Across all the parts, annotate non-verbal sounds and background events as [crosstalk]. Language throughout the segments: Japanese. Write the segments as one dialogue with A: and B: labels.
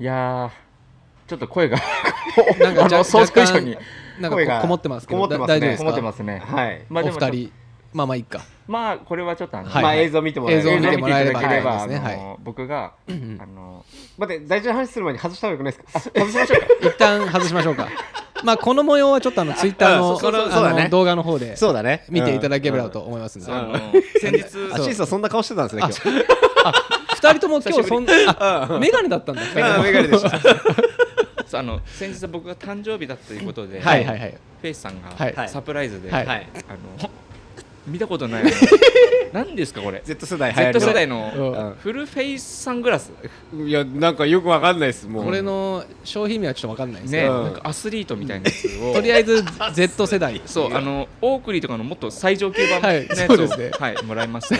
A: いやーちょっと声が [laughs]
B: なんか
A: あの
B: なんか
C: 声が
B: ここもってますけど
C: ね
B: 大丈夫ですか？
A: もってますね。
C: はい。
A: まあでも
B: お二人まあまあいいか。
A: まあこれはちょっとあの、
B: はい。
C: まあ映像見てもらえ
B: 映像を見てもらえれば
A: 見ていただければ、
B: はい。
A: あの
B: は
A: 僕が、
B: うんうん。
A: あの
C: 待って大事な話する前に外した方がよくないですか？
A: あ外しましょうか。[laughs]
B: 一旦外しましょうか。まあこの模様はちょっとあのツイッターのあの動画の方で
C: そうだね。
B: 見ていただければ
C: うん。
B: と思いますんで、
A: あの
B: あ
A: 先日
C: あシーさんそんな顔してたんですね今日
B: 二人とも今日そん [laughs] あメガネだったんだ。
C: でした。[laughs]
A: あの先日僕が誕生日だということで、
B: はいはいはい。
A: フェイスさん
B: はい。
A: がサプライズで、
B: はい。
C: はい。
A: あの見たことない。[laughs] 何ですかこれ
C: ？Z 世代
A: Z
C: り
A: 世代
B: う
A: の
B: ん
A: フルフェイスサングラス？
C: いやなんかよくわかんないですもう。
B: これの商品名はちょっとわかんないです
A: ね、
C: うん。
A: なんかアスリートみたいなやつを。
B: とりあえず Z 世代。
A: そうあのオークリーとかのもっと最上級版の
B: はい。
A: やつを、
B: そうですね。
A: はい、もらいまして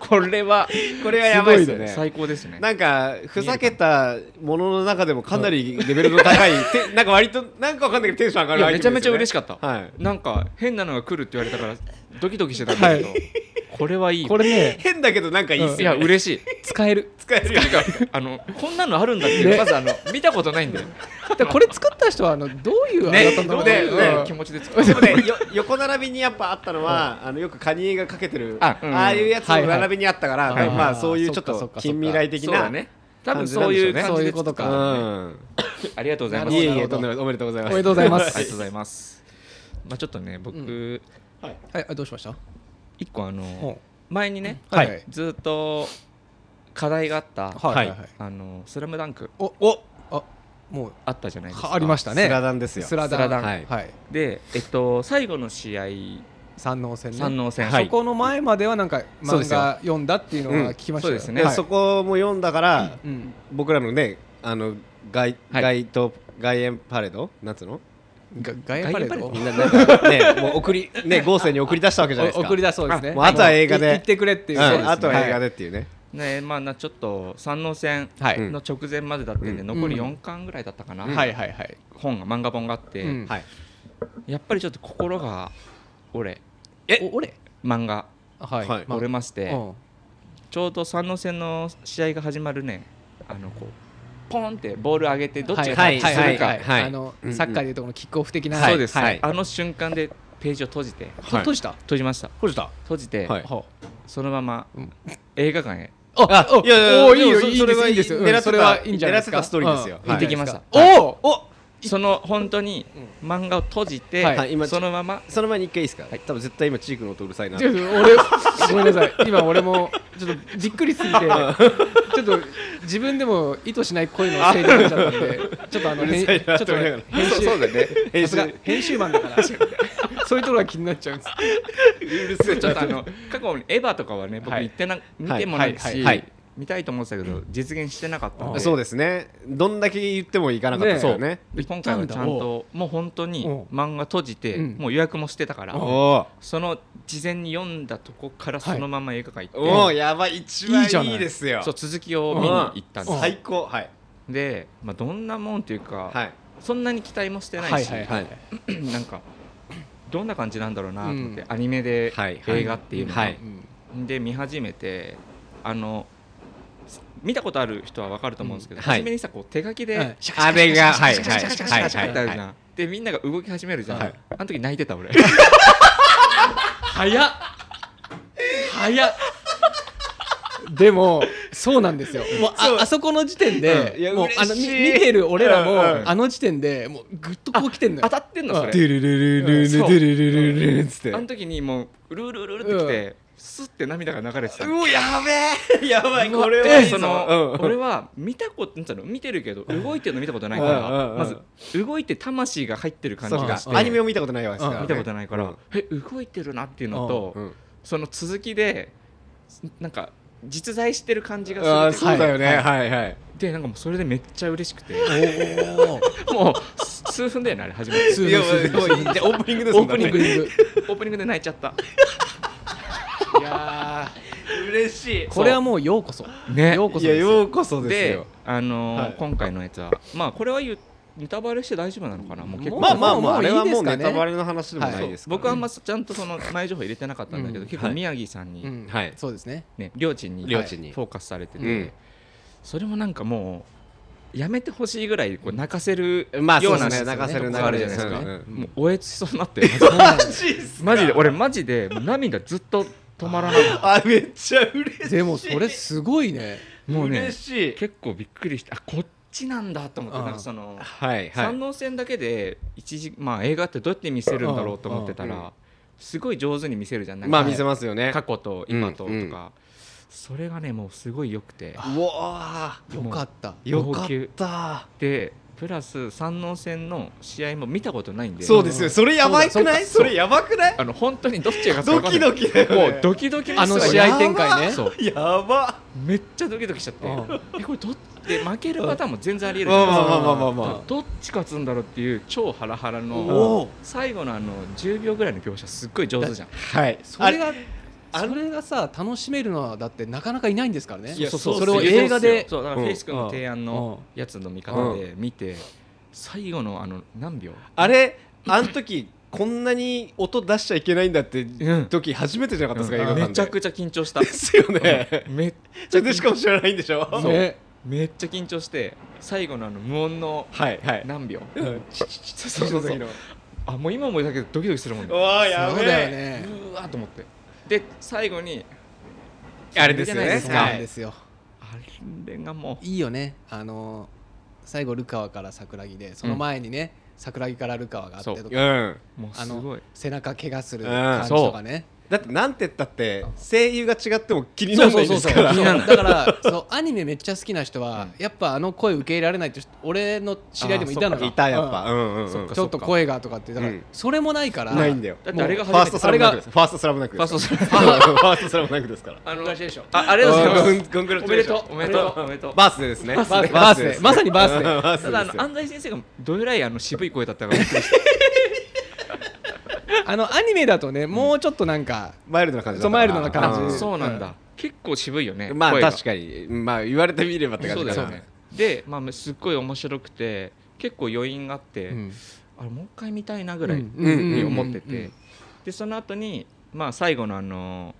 A: これは
C: これはやばいですよね。
A: 最高ですね。
C: なんかふざけたものの中でもかなりレベルの高いてなんか割となんかわかんないけどテンション上がる
A: めちゃめちゃ嬉し
C: か
A: かった、
C: はい。
A: なんか変なのが来るって言われたからドキドキしてたんだけど、
B: は
A: これはいい。
B: これね
C: 変だけどなんかいいっす
A: い
C: よね。
A: や嬉しい。
B: 使える。
C: 使えるよ
A: てかあのこんなのあるんだっていう、
B: ね。
A: まずあの見たことないんだよ。
B: でこれ作った人はあのどういうあれだったんだろう
A: どう
B: ね
A: いう
B: うん
A: 気持ちで作っ
C: でもねよ横並びにやっぱあったのは、あのよくカニエがかけてるあ,、
A: あうん。
C: あいうやつ
B: はいはい。
C: の並びにあったから、
B: はいはい
C: まあそういうちょっと近未来的な
A: そうだね。多分そういう感じで
B: そういうことか。
A: ありがとうございます。
C: いえいえ
B: なるほど。
C: とんでもないおめでとうございます。
B: おめでとうございま
A: ありが
B: す
A: とうございます。まあちょっとね僕、
B: うはい。あどうしました？
A: 一個あの
B: ほ
A: 前にね、
B: はいはい。
A: ずっと課題があった、
B: はい。
A: あのスラムダンク
B: おおあもう
A: あったじゃないですか。
B: ありましたね。
C: スラダンですよ。
B: スラダン。
A: スラダン。
C: はい。
B: はい。
A: でえっと最後の試合。
B: 三能戦ね。
A: 三能戦、
C: はい。
B: そこの前まではなんか漫画読んだっていうのは聞きましたよ。
A: うんそうですね。
B: はい
C: でそこも読んだから、
B: うん。
C: 僕らのねあの外
A: はい。
C: 外と外苑パレードなんつうの？
B: が外野パレード？
C: みんななんかねもう送りね豪勢に送り出したわけじゃないですか。
B: お送り出そうですね。
C: もうあとは映画で。
B: い行ってくれっていう
C: うん
B: そうですね。
C: あとは映画でっていうね、
A: ねまあなちょっと三能戦の直前までだったんで、
C: うん。
A: 残り4巻ぐらいだったかな、
B: はいはいはい。
A: 本が漫画本があって、
B: うん。
C: はい。
A: やっぱりちょっと心が折れ。
B: お俺
A: 漫画。
B: はい。
A: 折れまして、
B: うん。
A: ちょうど三能戦の試合が始まるねあのこうポンってボール上げてどっちが
C: はい
A: タッチするか、
C: はいはい。
B: あのサッカーでいうとこのキックオフ的な
A: そうです、
C: はい
A: あの瞬間でページを閉じて。
C: はい
B: 閉じた？
A: 閉じました。
C: 閉じた？
A: 閉じて、
C: はい。
B: は
A: そのまま
B: うん。
A: 映画館へ。
B: あ
C: あいやいや
B: おーいいよいい
C: でもそれはい
B: ですいいですうん
C: 狙ってた
B: それはいいんじゃないですか。
C: 狙ってたストーリーですよ。
B: うん。
A: 行ってきました。
B: おお
A: その本当に漫画を閉じて、
B: はい。
A: そのまま
C: その前に一回いいですか、多分絶対今チークの音うるさいな。
B: 俺ごめんなさい。今俺もちょっとびっくりすぎてちょっと自分でも意図しない声のせいになっちゃったんでちょっとあのちょっと編集
A: そうだね。
B: さすが編集マンだから。そういうところが気になっちゃうんです。
C: うるせえ
A: ちょっとあの過去にエヴァとかはね僕
B: はい。
A: 行ってな、見てもないし、
B: はい。はい。
C: はい
A: 見たいと思ってたけど実現してなかったんで。
C: そうですね。どんだけ言ってもいかなかったですよね。
A: で今回はちゃんともう。本当に漫画閉じて、
B: うん。
A: もう予約もしてたから、その事前に読んだとこからそのまま映画館行って、
C: おおやばい一番
B: いいじゃない。
C: いいですよ。
A: そう続きを見に行ったんです、
B: うん
C: 最高。はい。
A: で、まあ、どんなもんっていうか、
C: はい。
A: そんなに期待もしてないし、
B: はい [clears throat]
A: なんかどんな感じなんだろうなと思って、
B: うん。
A: アニメで映画っていうのが、
C: はい。
A: で見始めてあの見たことある人は分かると思うんですけど、
C: うんはい。
A: 初めにさこう手書きで、
B: はい
A: シャカシャカ
C: あれが
A: シャカ
C: はい
A: シャカシャカシャカってあるじゃん、
C: は
A: でみんなが動き始めるじゃん、
C: はい
A: あの時泣いてた俺
B: 早っ早っでもそうなんですよもうああそこの時点で、もうあの見てる俺らも、あの時点でもうぐっとこう来てんのよ
A: 当たってんのそれ、
C: ルルルルルル
A: そう
C: ルルルルルつって
A: あの時にもううるうるうるうるってきて、スッて涙が流れてた。の
C: うおやべえ。[laughs] やばいこれ
A: で
C: はいいぞ
A: その、
C: うん
A: 俺は見たことなんつうの？見てるけど動いてるの見たことないから、まず動いて魂が入ってる感じがして。
C: アニメを見たことないわけですか。らね
A: 見たことないから、
C: うん。
A: え動いてるなっていうのと、
C: うん
A: その続きでなんか実在してる感じがする
C: そうだよね。
B: はい。
C: はいはい。
A: でなんかもうそれでめっちゃ嬉しくて。
B: お [laughs]
A: もうす数分だよねあれ始まって [laughs]
C: オープニングです
B: オープニング
C: だって
A: オープニングで泣いちゃった
B: いや
C: 嬉しい。
B: ー [laughs] これはもうようこそ。
A: ね。
B: ようこ
C: いや
B: そです。よ
C: ようこそです
A: で
C: よ
A: あのー
C: はい。
A: 今回のやつは。まあこれは言うネタバレして大丈夫なのかな？もう結構。
C: まあまあまああれはもうネタバレの話でもないですから
A: 僕はあんまちゃんとその前情報入れてなかったんだけど、
B: うん。
A: 結構宮城さんに、
B: うん。
C: はい。
B: そうですね。
A: ね、領地に
C: 領地に。
A: フォーカスされてて、
C: うん。
A: それもなんかもうやめてほしいぐらいこう泣かせる
C: まあ
A: ような
C: そうですね。泣かせる
A: あるじゃないですか、
C: 流れですね。
A: もうおえつしそうになって [laughs] マジで俺マジでもう涙ずっと止まらなかっ [laughs]
C: あめっちゃ嬉しい。
B: でもそれすごいね。
A: もうね
C: 嬉しい。
A: た結構びっくりしてあこっちなんだと思って
B: うん
A: なんかその
C: はいはい。
A: 三能線だけで一時まあ映画ってどうやって見せるんだろうと思ってたらすごい上手に見せるじゃん。なんか
C: まあ見せますよね。
A: 過去と今とと
C: うんうん。
A: かそれがねもうすごい良くて。
C: うわ
B: よかった。
C: ーよかった。
A: でプラス三能線の試合も見たことないんで。
C: そうですよ。それやばくない？
B: そ
C: れやばくない？
A: あの本当にどっちが勝つか
C: ドキ
A: 分かんない。
C: ドキだよね。
A: もうドキドキ
B: あの試合展開ね。
A: そう
C: やば。
A: めっちゃドキドキしちゃって。
B: うん
A: えこれどっで負けるパターンも全然ありえるじゃない。ですか
C: まあまあまあまあ。まあま
A: どっち勝つんだろうっていう超ハラハラ
C: あ
A: の最後のあの10秒ぐらいの描写すっごい上手じゃん。
C: はい。
B: それが
C: あれ
B: それがさ楽しめるのはだってなかなかいないんですからね。
C: いや
A: そうそう
B: それを
C: そう
B: 映画で。
A: そうだから
C: うん。
A: フェイス君の提案のやつの見方で見て最後のあの何秒？
C: あれあの時こんなに音出しちゃいけないんだって
A: ん。
C: 時初めてじゃなかったですか？映画館で。
A: めちゃくちゃ緊張した。
C: ですよね。
A: めっ
C: 全然しかも知らないんでしょ？
A: そう。
B: ね。
A: めっちゃ緊張して最後のあの無音の
C: はいはい。
A: 何秒？
C: うん。
A: そうそうそうそうあもう今もだけどドキドキするもん
C: う
A: ね
C: わーやべ
B: そうだね
A: うわーと思ってで最後に
C: あれですよね。
B: そう
A: な
B: んですよ。
A: あれがも
B: いいよね。あの最後ルカワから桜木でその前にね、桜木からルカワがあってと
C: う。
B: か
C: ん。
A: うもう
B: あの
A: すごい。
B: 背中怪我する
C: うん。
B: 感じとかね、
C: だってなんて言ったって声優が違っても気にならないですから。
B: だからそうアニメめっちゃ好きな人は、
A: う
B: やっぱあの声受け入れられないって人俺の知り合いでもいたのよ
C: いたやっぱ。
B: う
C: うんうんうん。
A: そっか
B: ん。ちょっと声がとかってだから、
C: うん。
B: それもないから。
C: ないんだよ。
A: だってあれが
C: ファーストスラムダンクです。
B: あ
C: ファーストスラムダンクです。
A: ファーストスラム。[laughs]
C: ファーストスラムダンクですから。
A: あの
B: 同じでしょ
A: あありがとうございます
B: おめでとう
A: おめでとうおめでとう
C: バースデーですね
B: バースまさにバースデー
A: ただ安西先生がどれぐらいあの渋い声だったかびっくりした
B: あのアニメだとねもうちょっとなんか、
C: マイルドな感じだ
B: そうマイルドな感じ。
C: うん
A: そうなんだ。結構渋いよね
C: まあ確かに。まあ言われてみればって感じだ
A: そうだよね。でまあすっごい面白くて結構余韻があって
B: うん。
A: あれもう一回見たいなぐらいに思ってて。でその後にまあ最後のあの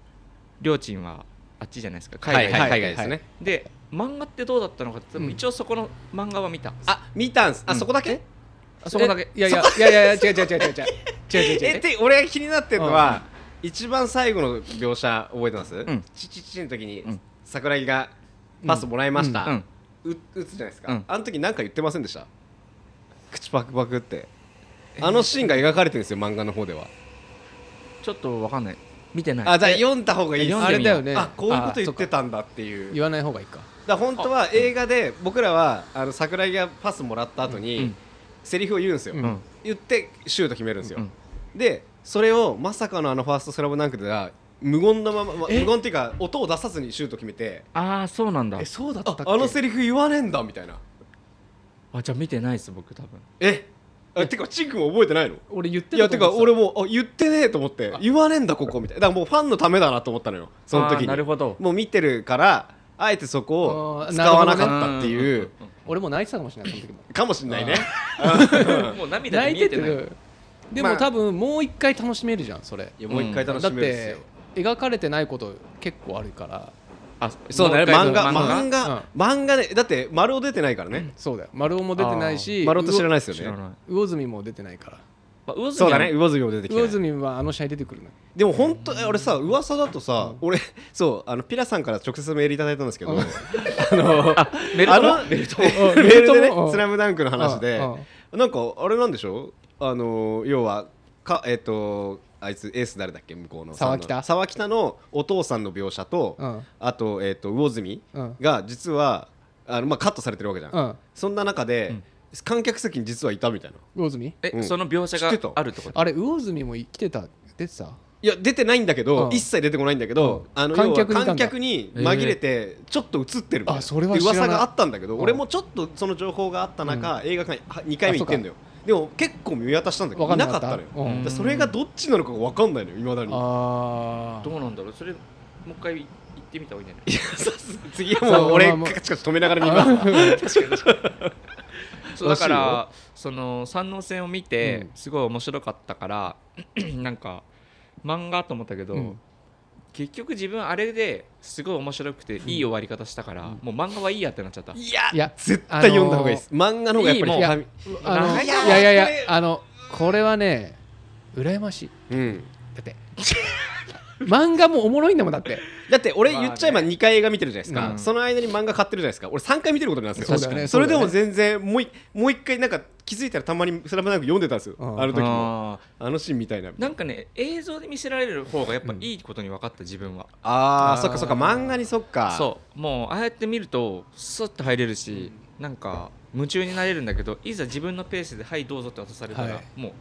A: りょーちんはあっちじゃないですか。
C: はいはい
A: 海外
C: 海外ですね。
A: で漫画ってどうだったのかって
B: うん
A: 一応そこの漫画は見た。
C: あ見たんす。あ
A: うん。
C: そこだけ？
A: あそこだけ。
B: えいやいやいやいやいや違う違う違う違う。違う違う違う。違う
C: えって俺が気になってるのは一番最後の描写覚えてます？
A: ん。
C: チチチの時に
A: うん。
C: 桜木がパスもらいました。
A: うん。
C: う打つじゃないですか。
A: うん。
C: あの時なんか言ってませんでした？口パクパクって。あのシーンが描かれてるんですよ漫画の方では。
A: ちょっとわかんない。見てない。
C: あじゃあ読んだ方がいい
B: あれだよね
C: あこういうこと言ってたんだっていう。
B: 言わない方がいいか。
C: だ本当は映画で僕らはあの桜木がパスもらった後に、
A: うん
C: セリフを言うんですよ、
B: うん。
A: うん
C: 言ってシュート決めるんですよ、
A: うん。
C: でそれをまさかのあのファーストスラムダンクでは無言のまま、無言っていうか音を出さずにシュート決めて
A: ああそうなんだ。
B: えそうだった
C: あ
B: っけ？
C: あのセリフ言わねえんだみたいな。
A: あじゃあ見てないです僕多分。
C: え？あてかチン君覚えてないの？
B: 俺言って
C: いやてか俺
B: も
C: あ言ってねえと思って言わねえんだここみたいな。だからもうファンのためだなと思ったのよその時
A: あーなる
C: に
A: ほど。
C: もう見てるからあえてそこを使わなかったっていう
B: 俺も泣いてたかもしれないその時も。
C: かもしんないね。
A: もう涙で
B: 泣いてて
A: 見えてない
B: る。で
C: まあ。
B: も多分もう一回楽しめるじゃんそれ。
C: いやもう一回楽
B: だっ
C: しめるんです
B: て
C: よ
B: 描かれてないこと結構あるから。
A: あ
C: そうだね。
A: もう一回
C: 漫画
A: 漫
C: 漫画漫画ねだって丸尾出てないからね。
B: そうだよ。丸尾も出てないし
C: 丸尾と知らない
B: い
C: ですよね。
B: 魚住も出てないから
A: まあ魚住
C: そうだね。
A: は
C: 魚住も出てきて
B: 魚住はあの試合出てくるの。
C: でも本当え俺さ噂だとさ [laughs] 俺そうあのピラさんから直接メールいただいたんですけど
B: うん。[laughs]
C: あの
A: メルトも
C: あの
A: メルト
C: メ
B: うん。
C: ールでね
B: メールとも「
C: スラムダンクの話でなんかあれなんでしょ？あの要はかえっとあいつエース誰だっけ？向こうの
B: 沢北。
C: 沢北のお父さんの描写と
B: うん。
C: あとえっと魚住
B: うん。
C: が実はあのまあカットされてるわけじゃん。
B: うん。
C: そんな中で
A: うん
C: 観客席に実はいたみたいな。
B: 魚住？
A: え、
C: うん。
A: その描写
C: 知ってた？
A: があるってこと？
B: あれ魚住も来てた？出てた？
C: いや出てないんだけど、
B: うん。
C: 一切出てこないんだけど、
B: うん。
C: あの
B: 観客にいたんだ。
C: 要は観客に紛れてちょっと映ってるみたいな。
B: あそれは知らない
C: 噂があったんだけど、
B: うん。
C: 俺もちょっとその情報があった中、映画館2回目行ってんだよ。でも結構見渡したんだけどい
B: なかった。
C: なかったのよ、
B: うん。
C: だからそれがどっちなのかが分かんないのよいまだに。
B: あ
A: どうなんだろう？それもう一回行ってみた方がいいんじゃない？
C: いやそうそう次はもう俺
B: まあまあ
C: カチカチ止めながら見ます [laughs]
A: そうだからその三能線を見て
B: うん。
A: すごい面白かったから [clears throat] なんか漫画と思ったけど、
B: うん。
A: 結局自分あれですごい面白くていい終わり方したから、もう漫画はいいやってなっちゃった。
C: いや
B: いや
C: 絶対読んだ方がいいです、漫画の方がやっぱり
A: いい
B: やい。やいや
C: これ
B: あのこれはね羨ましい。
C: うん。
B: だって漫画もおもろいんだもんだって。
C: だって俺言っちゃえば2回映画見てるじゃないですか、
A: うん。
C: その間に漫画買ってるじゃないですか。俺3回見てることなんですよ。
B: そ
C: それでも全然もういもう一回なんか気づいたらたまに「スラムダンク読んでたんですよ、
B: うん。
C: あの時も。
A: あ
C: あのシーンみたいな。
A: ーなんかね映像で見せられる方がやっぱいいことに分かった自分は、
C: あー
B: あー
C: そっかそっか。漫画にそっか。
A: そう。もうああやって見るとスッと入れるし、なんか夢中になれるんだけどいざ自分のペースで「はいどうぞ」って渡されたら、
B: はい。
A: もう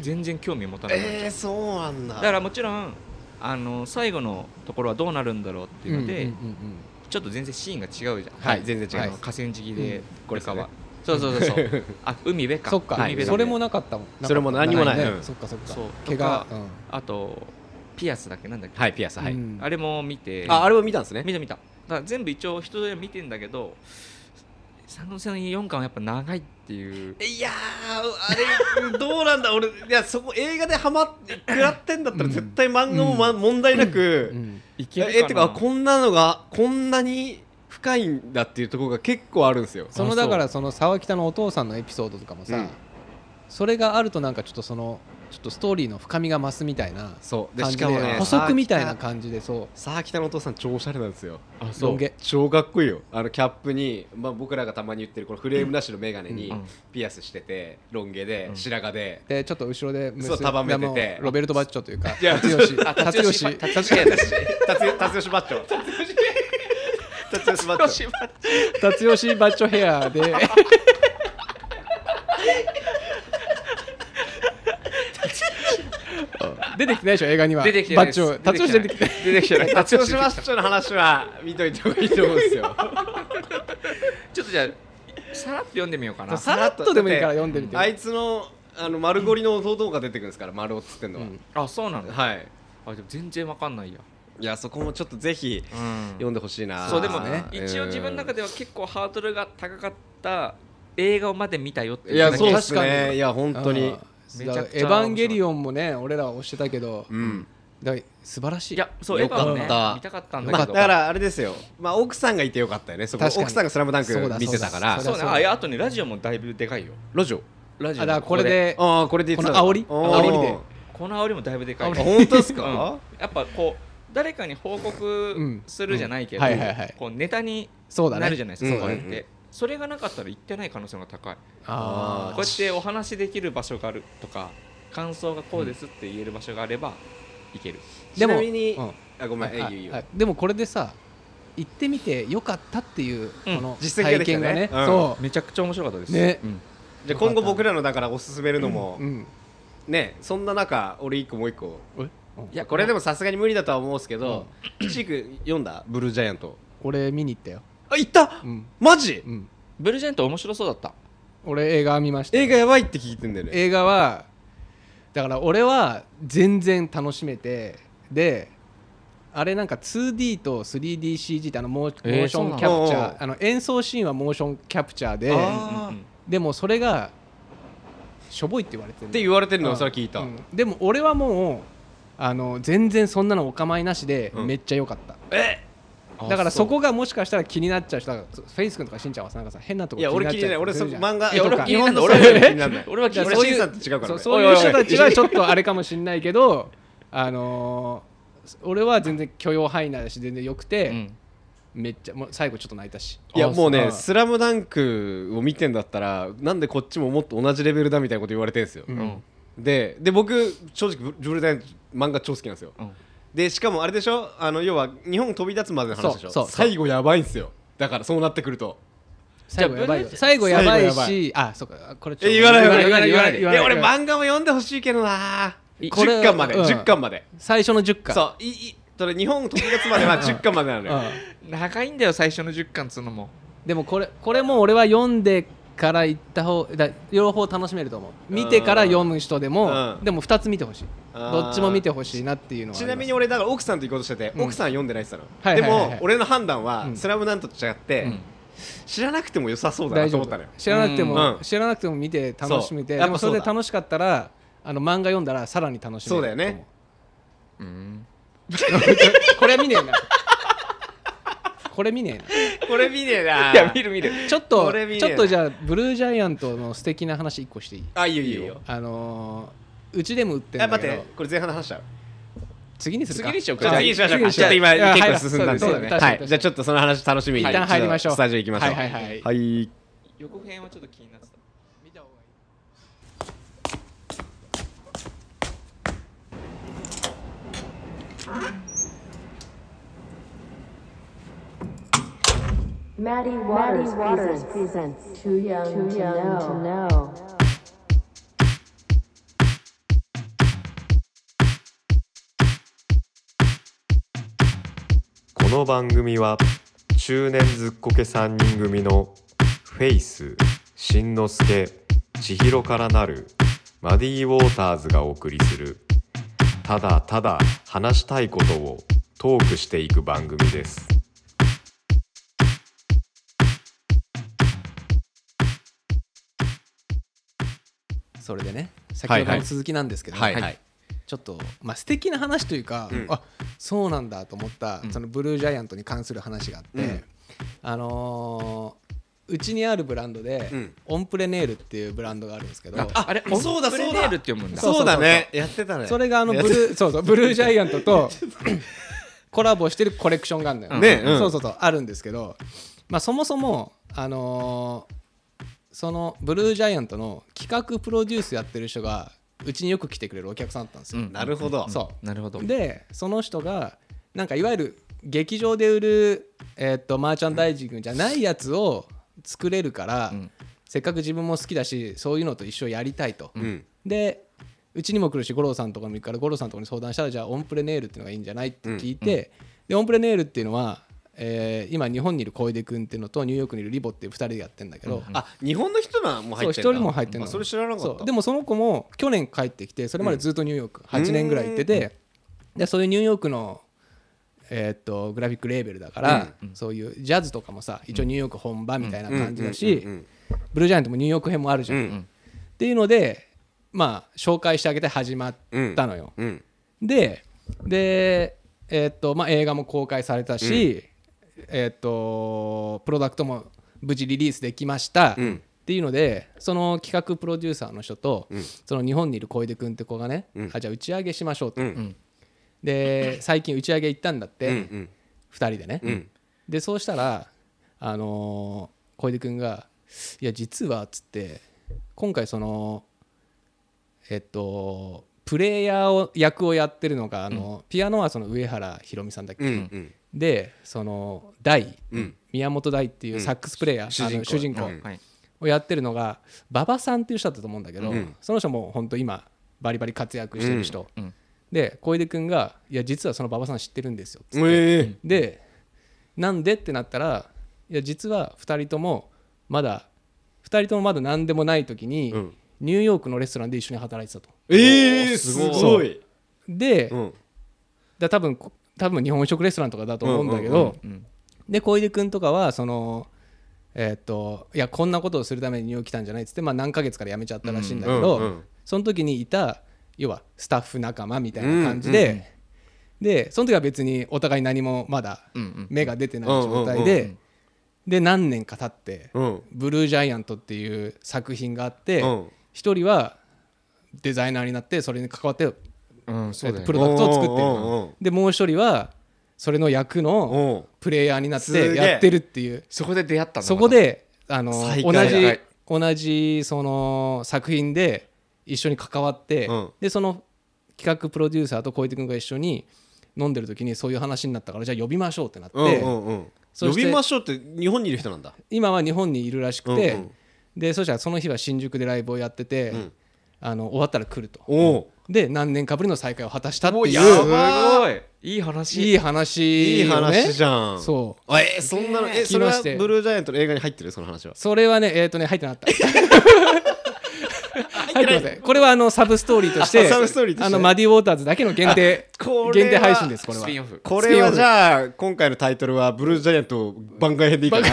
A: 全然興味を持たなくなっちゃう
C: えー、そうなんだ。
A: だからもちろんあの最後のところはどうなるんだろうっていうので、
B: うんうんうん
A: ちょっと全然シーンが違うじゃん、
C: はい。全然違う
A: 河川敷で、
B: うん。
A: これかは、そうそうそうそう [laughs] あ海辺か。
B: そっか、
A: 海辺
B: それもなかったもん。
C: それも何もない。
B: ね。
C: うん。
B: そっかそっか。
A: そう。
B: 怪我。
A: とあとピアスだっけ？なんだっけ、
C: はいピアスはい、
B: うん。
A: あれも見て。
C: ああれを見たんですね。
A: 見た見た。だ全部一応人で見てんだけど三能線の4巻はやっぱ長いっていう。
C: いやーあれどうなんだ？俺いやそこ映画でハマって食らってんだったら
B: うん。
C: 絶対漫画も、ま問題なく、
B: うん。
A: い
C: えってかこんなのがこんなに深いんだっていうところが結構あるんですよ。
B: そのだからその沢北のお父さんのエピソードとかもさ、
C: うん。
B: それがあるとなんかちょっとそのちょっとストーリーの深みが増すみたいな
C: そう。で
B: 感じで
C: しかもね
B: 補足みたいな
C: じ
B: 感じでそ
C: さあ北のお父さん超おしゃれなんですよ。
A: あ
B: う。ロン毛。
C: 超かっこいいよ。あのキャップに、まあ、僕らがたまに言ってるこのフレームなしの眼鏡に
A: うん
C: ピアスしててロン毛で
A: うん。
C: 白髪で、
B: でちょっと後ろで
C: そう束めてて。
B: ロベルト・バッチョというか
C: いや
B: 達吉
A: あ
B: 達吉
A: 達吉
B: 達
C: 吉バッチョ。達吉バッチョ。
B: 達吉バッチョヘアで出てきてないでしょ映画には。
A: 出てきてないです。
B: バッチョ達吉出てきて。
A: 出てきてない。
C: 達吉バッチョの話は見といた方がいいと思うんですよ。
A: ちょっとじゃあさらっと読んでみようかな。
B: さらっとでもいいから読んでみて。
C: あいつのあの丸ゴリの弟が出てくるんですから丸尾っつってんのは、
B: うん。
A: あそうなんだ
C: はい。
A: あでも全然わかんないや。
C: いやそこもちょっとぜひ
A: うん。
C: 読んでほしいな。
A: そうでも
B: ね
A: 一応自分の中では結構ハードルが高かった映画をまで見たよって
C: いやそう
A: だけ
C: っすね。いや本当に
A: めちゃくちゃ
B: エヴァンゲリオンもね俺らは推してたけど
C: うん。
B: だから素晴らしい。
A: いやそうエ
C: よかった。
A: ヴァンね見たかったんだ
C: まあ、
A: けど、
C: だからあれですよ、まあ、奥さんがいてよかったよねそこ。奥さんが「スラムダンク見てたから。
B: そうだ
A: そうね。あいやあとねラジオもだいぶでかいよ。
C: ラジオ？
A: ラジオ
B: あだからこれで。
C: ああこれで
B: この煽り？煽りで。
A: この煽りもだいぶでかい。
C: あ本当ですか、
A: うん。やっぱこう誰かに報告するじゃないけど、
B: うん。はいはいはい。
A: こうネタになるじゃないですか、
C: うん。
A: こうやって、
C: うんうん
A: それがなかったら行ってない可能性が高い。
B: あ
A: こうやってお話できる場所があるとか感想がこうですって言える場所があればいける、
C: ちなみに、
B: うん。
C: あごめん、
B: はい
C: えいい。よいいよ。
B: はいでもこれでさ行ってみてよかったっていうこ
A: うん。
B: の
C: 実績ができたね。
B: 体験がね。
C: うん。
B: そ
A: めちゃくちゃ面白かったです。
B: ね。
A: うん。
C: じゃあ今後僕らのだからおすすめるのも、
B: ううん。
C: ねそんな中俺一個もう一個。
B: え？
C: いやこれでもさすがに無理だとは思うんですけど、チーク読んだ？ブルージャイアント。
B: 俺見に行ったよ
C: あ行った？
B: うん。
C: マジ？
B: うん。
A: ブルージェント面白そうだった。
B: 俺映画見ました。
C: 映画やばいって聞いてんだよね。
B: 映画はだから俺は全然楽しめてであれなんか 2D と 3DCG ってあのモー,、
A: えー
B: モーションキャプチャーあの演奏シーンはモーションキャプチャーで
C: あー。
A: うんうん
B: でもそれがしょぼいって言われてる
C: って言われてるの？それは聞いた、
B: うん。でも俺はもうあの全然そんなのお構いなしで
C: うん。
B: めっちゃ良かった、
C: え？
A: あ
B: だからそこがもしかしたら気になっちゃう人フェイス君とかしんちゃんはさなんかさ変なとこ
C: いや俺気になる。俺そ
B: するじゃん。
C: 漫画
A: いや俺気になる。の
C: 日本のそういうの気にならない
A: 俺は気になる。
C: 俺審査と違うから。ね
B: そうそういう人たちはちょっとあれかもしれないけどあのー俺は全然許容範囲内だし全然よくて、
A: うん。
B: めっちゃもう最後ちょっと泣いたし。
C: いやもうね「
B: あ
C: スラムダンクを見てんだったらなんでこっちももっと同じレベルだみたいなこと言われてるんですよ、
B: うん。
A: うん
C: でで僕正直ブジュルダイ漫画超好きなんですよ。
A: うん
C: でしかもあれでしょ？あの要は日本飛び立つまでの話でしょ？
B: そうそう
C: 最後やばいんですよ。だからそうなってくると。
B: 最後やばいよ。
A: じゃあ
B: 最後やばいしあそうか。これちょっと
C: え言わない言わない
B: 言わない言わない。
C: いや俺
B: 言わない。
C: 漫画も読んでほしいけどな。
B: これ
C: 10巻まで
B: うん
C: 10巻まで。
B: 最初の10巻。
C: そういいそれ日本飛び立つまでは10巻までなのよ。
B: うん。
A: 長いんだよ最初の10巻っつうのも。
B: でもこれこれも俺は読んでから行った方だ両方楽しめると思う。見てから読む人でも、
C: うん。
B: でも2つ見てほしい。どっちも見てほしいなっていうのは
C: ちなみに俺だから奥さんと行こうとしてて、
B: うん
C: 奥さん読んでないって言ってたの、でも俺の判断は「
B: うん。
C: スラムダンクと違って、
A: うん。
C: 知らなくても良さそうだなと思ったのよ。
B: 知らなくても、
C: うん。
B: 知らなくても見て楽しめてでもそれで楽しかったらあの漫画読んだらさらに楽しめる
C: そうだ。よね
A: うん
B: これ見ねえなこれ見ねえ
C: これ見ねえな。[laughs]
A: いや見る見る。
B: なちょっとちょっとじゃあブルージャイアントの素敵な話1個していい？
C: あいいよいいよ。
B: あのーうちでも売って
C: あ
B: んだけど。
C: 待ってこれ前半の話しちゃう？
B: 次にするか。
A: 次にしようか。
C: じゃあ次にしましょうか。ちょっと今結構進んだんで。
B: そうだね
C: はい。じゃあちょっとその話楽しみに。
B: 一旦入りましょう。
C: スタジオ行きましょう。
B: はいはいはい。
C: はい。
A: 横編はちょっと気になってた
B: 見た方がいい
D: Maddie Waters, presents, presents Too Young, Too young to, know.
E: この番組は中年ずっこけ3人組のフェイスしんのすけ千尋からなるマディ・ウォーターズがお送りするただただ話したいことをトークしていく番組です
B: それでね先ほどの続きなんですけど、
C: はいはい。
B: ちょっと、まあ、素敵な話というか、
C: うん。
B: あそうなんだと思った、
A: うん。
B: そのブルージャイアントに関する話があって、
C: うん。
B: あのーうちにあるブランドで、
C: うん。
B: オンプレネールっていうブランドがあるんですけど
A: ああれ
C: そうだそうだ
A: オンプレネールって読むんだ。
B: そう
C: そうだ。ね。やってたね。
B: それがあのブルーそうそうブルージャイアントと [laughs] コラボしてるコレクションがあるのよ、
C: ねうん。
B: そうそうそうあるんですけど、まあ、そもそもあのーそのブルージャイアントの企画プロデュースやってる人がうちによく来てくれるお客さんだったんですよ、
A: うん
C: なるほど。
B: そう。
A: なるほど。
B: でその人がなんかいわゆる劇場で売る、えー、とマーチャンダイジングじゃないやつを作れるから、
A: うん。
B: せっかく自分も好きだしそういうのと一緒にやりたいと、
C: うん。
B: でうちにも来るし五郎さんとかも行くから五郎さんとかに相談したらじゃあオンプレネールっていうのがいいんじゃない？って聞いて、でオンプレネールっていうのは、えー今日本にいる小出君っていうのとニューヨークにいるリボっていう2人でやってるんだけど、
C: あ日本の人なも入
B: そう一
C: ってんだ。
B: 人も入ってんの。
C: あそれ知らなかった。
B: そうでもその子も去年帰ってきてそれまでずっとニューヨーク、8年ぐらい行っててでそういうニューヨークの、えーっとグラフィックレーベルだから、そういうジャズとかもさ一応ニューヨーク本場みたいな感じだし、
C: うんうん
B: ブルージャイアントもニューヨーク編もあるじゃん、
C: うん
B: っていうのでまあ紹介してあげて始まったのよ、
C: うん。
B: ででえーっとまあ映画も公開されたし、えーっとプロダクトも無事リリースできました、
C: うん。
B: っていうのでその企画プロデューサーの人と、
C: ん。
B: その日本にいる小出君って子がね、
C: うん
B: あじゃあ打ち上げしましょうと、
C: うん。
B: で最近打ち上げ行ったんだって、
C: うんうん。
B: 2人でね、
C: うん。
B: でそうしたらあのー小出君が「いや実は」っつって今回そのえっとプレイヤーを役をやってるのがあの、ピアノはその上原ひろみさんだっけ、
C: うんうん
B: でその大、
C: うん。
B: 宮本大っていうサックスプレイヤー、あの
C: 主人公。
B: 主人公
C: うん。
A: はい。
B: をやってるのが馬場さんっていう人だったと思うんだけど、
C: うん。
B: その人も本当今バリバリ活躍してる人、
A: うん。うん。
B: で小出君が「いや実はその馬場さん知ってるんですよ」っつって。
C: え。え
B: でなんでってなったらいや実は2人ともまだ2人ともまだ何でもない時に、
C: うん。
B: ニューヨークのレストランで一緒に働いてたと。
C: ええす
A: すごい。
C: ごい。
B: で、
C: うん。
B: だ多分こ多分日本食レストランとかだと思うんだけど、
A: うん
B: で小出君とかはそのえーっといやこんなことをするためにニュー来たんじゃないっつって、まあ、何ヶ月から辞めちゃったらしいんだけど、その時にいた要はスタッフ仲間みたいな感じで、でその時は別にお互い何もまだ芽が出てない状態で、で何年か経って、
C: うん。
B: ブルージャイアントっていう作品があって
C: うん。
B: 一、人はデザイナーになってそれに関わって、
A: うんそうだよね。
B: えっとプロダクトを作ってる
C: うんうんうん。
B: でもう一人はそれの役の
C: うん。
B: プレイヤーになっ
C: すげえ。
B: てやってるっていう。
A: そこで出会ったの？
B: そこであの同じ
A: はい。
B: 同じその作品で一緒に関わって、
C: うん。
B: でその企画プロデューサーと小出君が一緒に飲んでる時にそういう話になったからじゃあ呼びましょうってなって、
C: うんうんうん。
B: そして
C: 呼びましょうって日本にいる人なんだ。
B: 今は日本にいるらしくて、
C: うんうん。
B: でそしたらその日は新宿でライブをやってて、
C: ん
B: あの終わったら来ると。で何年かぶりの再会を果たしたっていう。
C: ば
A: すごい。いい話。
B: いい話。
C: いい話じゃん。
B: そう。
C: あえそんなのえそれはブルージャイアントの映画に入ってるその話は？
B: それはねえっ、とね入ってなかった。[laughs] 入ってません。これはあのサブストーリーとして
C: あサブストーリーとして。
B: あのマディ・ウォーターズだけの限定限定配信ですこれは。
C: これはじゃあ今回のタイトルはブルージャイアント番外編でいいかな？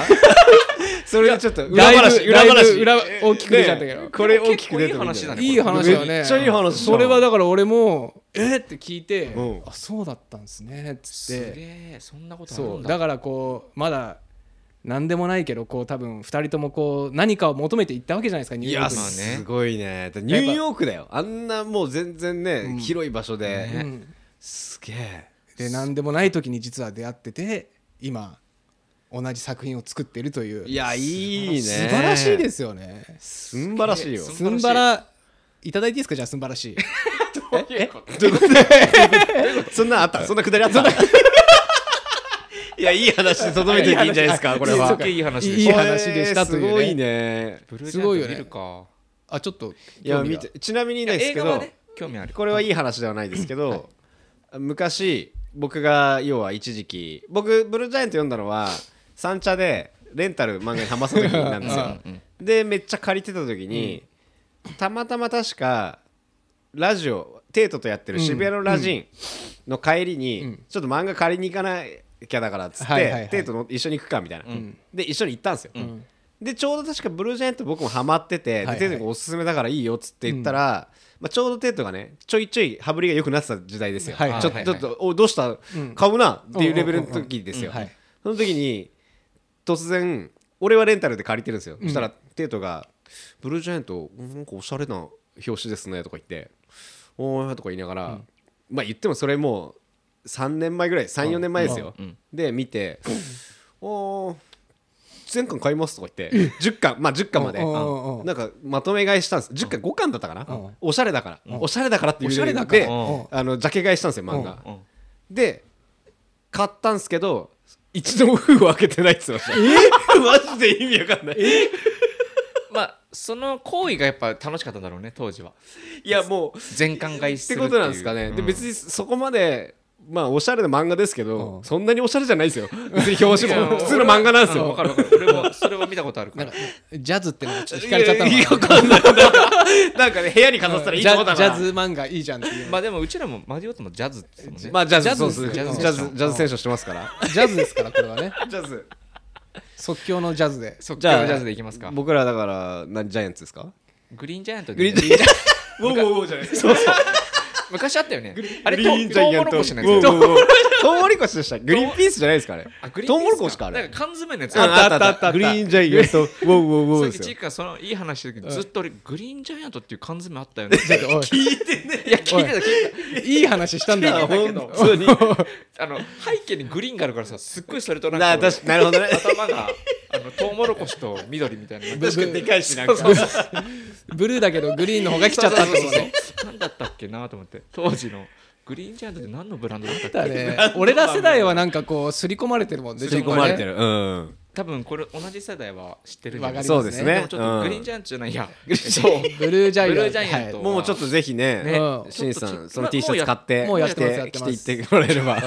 C: それでちょっと裏話裏話
B: 裏大きく出ちゃったけど。
C: ねこれ大きく出てる。んだよ
A: 結構いい話だね。
B: いい話だよね。
C: めっちゃいい話
B: それはだから俺もえっって聞いて
C: うん。
B: あそうだったんですねっつ
A: すげ
B: って
A: えそんなことあるだ。
B: そうんだからこうまだ何でもないけどこう多分2人ともこう何かを求めていったわけじゃないですかニュー
C: いや
B: ヨークに。
A: まあね
C: すごいね。だニューヨークだよ。あんなもう全然ね、
B: うん。
C: 広い場所で、
A: ね
B: うん。
C: すげえ。
B: で何でもない時に実は出会ってて今同じ作品を作ってるという。
C: いやいいね。
B: 素晴らしいですすよね。
C: すんばらしいよ。
A: す
B: すんばらい。ただいていいですか？じゃあすんばらしい。
C: そんなあった？そんなくだりあった？[laughs] いやいい話でとどめていいんじゃないですかこれは。
A: いい話で
B: いい
A: した。
B: 話でしたというね。
C: すごいね。
A: ブルージ
B: すごいよね。
A: ャイアント見るか。
B: あちょっと
C: いや見てちなみにですけど、
A: 興味ある。
C: これはいい話ではないですけど、昔僕が要は一時期僕ブルージャイアント読んだのは三茶でレンタル漫画にハマった時なんですよ。
A: うん
C: でめっちゃ借りてた時に、たまたま確かラジオテートとやってる渋谷のラジンの帰りに、
B: うん。
C: ちょっと漫画借りに行かなきゃだからっつって、
B: はいはいはい。
C: テートの一緒に行くかみたいな、
A: ん。
C: で一緒に行ったんですよ、
B: ん。
C: でちょうど確かブルージャイアント僕もハマってて、
B: はいはい
C: でテートがおすすめだからいいよっつって言ったら、まあ、ちょうどテートがねちょいちょい羽振りが良くなってた時代ですよ、
B: はいはい
A: はい
C: ちょっとおどうした、買うなっていうレベルの時ですよ、その時に突然俺はレンタルで借りてるんですよ、そしたらテートが「ブルージャイアントなんかおしゃれな表紙ですね」とか言って「おーい」とか言いながら、まあ言ってもそれもう3年前ぐらい34年前ですよ、
A: うん。
C: で見て「おー全巻買います」とか言って10巻まあ10巻までなんかまとめ買いしたんです10巻5巻だったかな、
B: うん。
C: おしゃれだから、おしゃれだからっていう
B: おしゃれだ
C: であのジャケ買いしたんですよ漫画、
A: うん。
C: で買ったんすけど一度も封を開けてないっつってました。え？[laughs] マジで意味わかんない。
A: まあその行為がやっぱ楽しかったんだろうね当時は。い
C: やもう
A: 全巻買い
C: ってこ
A: するっていう。
C: となんですかね、で
A: うん
C: 別にそこまでまあおしゃれな漫画ですけど、
B: うん。
C: そんなにおしゃれじゃないですよ。[laughs] 別に表紙も。普通の漫画なんですよ。
A: わかるわかる。俺もそれは見たことあるから。
B: なんかジャズってのがちょっと惹かれちゃったの
C: いやいや
B: か
C: わかんない。なんかなんかね部屋に飾ったらいい
B: ジ
C: とこだな
B: ャジャズ漫画いいじゃんっていう
A: まあでもうちらもマディオットのジャズって言ってたもんね
C: まあジャズ
B: ジャズ
C: そうです
B: ジャズ
C: ジャズジャズ選手してますから。
B: ジャズですからこれはね。
C: ジャズ。
B: 即興のジャズで。
A: 即
C: じゃあ
A: 興のジャズでいきますか。
C: 僕らだから何ジャイアンツですか？
A: グリーンジャイアントで。
C: グリーンジャイアント。[laughs] ウォーウォーウォーじゃない。ですか
A: 昔あったよね。あれ
C: グ
A: と
C: リーンジャイアント。
A: トウモロコシの
C: ウォーウ
A: やつ
C: ォーウォートウモロコシでした。グリーンピースじゃないですかあれ。トウモロコシかあれ。
A: なんか缶詰のやつ。
C: あ
A: あ
C: ったあった。あったグリーンジャイアント。ウォーウォーウォー
A: さっき
C: ですよ
A: チークがそのいい話してる時ずっと俺グリーンジャイアントっていう缶詰あったよね。聞いてね。いや聞いてた聞いて
B: いい話したんだよ。
A: いや本
C: 当。に
A: たあの背景にグリーンがあるからさすっごいそれとなんか
C: なるほどね。
A: 頭があのトウモロコシと緑みたいな。
B: ブ
C: 確かにでかいしなんか。
A: そうそうそう。
B: ブルーだけどグリーンの方が来ちゃったってことね。
A: 何だったっけなと思って。当時のグリーンジャイアントって何のブランドだったっけ？
B: だね。俺ら世代はなんかこう刷り込まれてるもんね
C: 吸い込まれて
B: る。
C: るうん。
A: 多分これ同じ世代は知ってるんじゃない？
B: わかり
C: そうですね。
A: でもちょっとグリーンジャイアントじゃないや。そう。
B: ブルージャイアント。
A: ブルージャイアント。
C: もうちょっとぜひね
A: ね
B: うん。
C: しんさんその T シャツ買って
B: もうやってて
C: いってもらえれば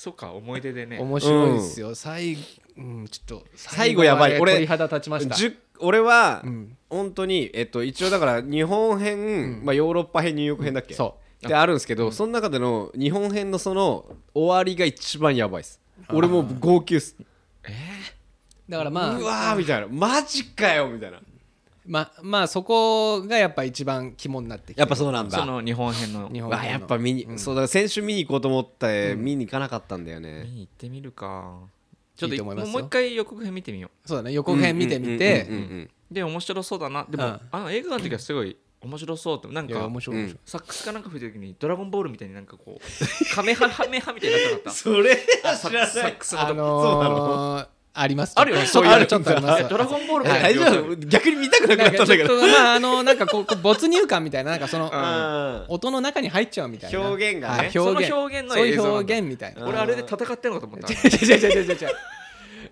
A: そっか思い出でね。
B: 面白いですよ。最後うんちょっと
C: 最後やばい。俺
B: 最後はね鳥肌立ちました。
C: じゅ俺は
B: うん。
C: 本当にえっと一応だから日本編まあヨーロッパ編ニューヨーク編だっけ？
B: そ
C: であるんですけどその中での日本編のその終わりが一番やばいです。俺もう号泣っす。
B: だからま
C: うわ
B: あ
C: ーみたいな。マジかよみたいな
B: ままあそこがやっぱ一番肝になってきて
C: やっぱそうなんだ。
A: その日本編の。見
B: 日本
C: わあやっぱ見に、そうだから先週見に行こうと思って、見に行かなかったんだよね、
A: に行ってみるか。ちょっと
B: いいと思いますよ。
A: もう一回予告編見てみよ
B: そうだね予告編見てみ
C: うんうん
B: て
C: うんうん。
A: うで面白そうだな。でも、
B: うん。
A: あの映画の時はすごい面白そうってなん
B: いや
A: か
B: 面白い面白い。
A: サックスかなんか吹いた時にドラゴンボールみたいになんかこうカメハハメハみたいになってなかった。[laughs]
C: それ
A: サッサックスの
B: あ
A: とこ
C: そうな
B: の？ーあります。
A: あるよねそういうの
B: ちょっとあります。
A: え [laughs] ドラゴンボールみ
C: え大
A: たい。な
C: 丈夫。逆に見たくなくな
B: っ
C: ったんだけど。
B: とまああのなんかこう没入感みたいななんかその
C: うん。
B: 音の中に入っちゃうみたいな。
C: 表現がね。
B: はい表現。
A: その表現の
B: そういう表現みたいな。
A: 俺あれで戦ってんのかと思った。
B: 違う違う違う違う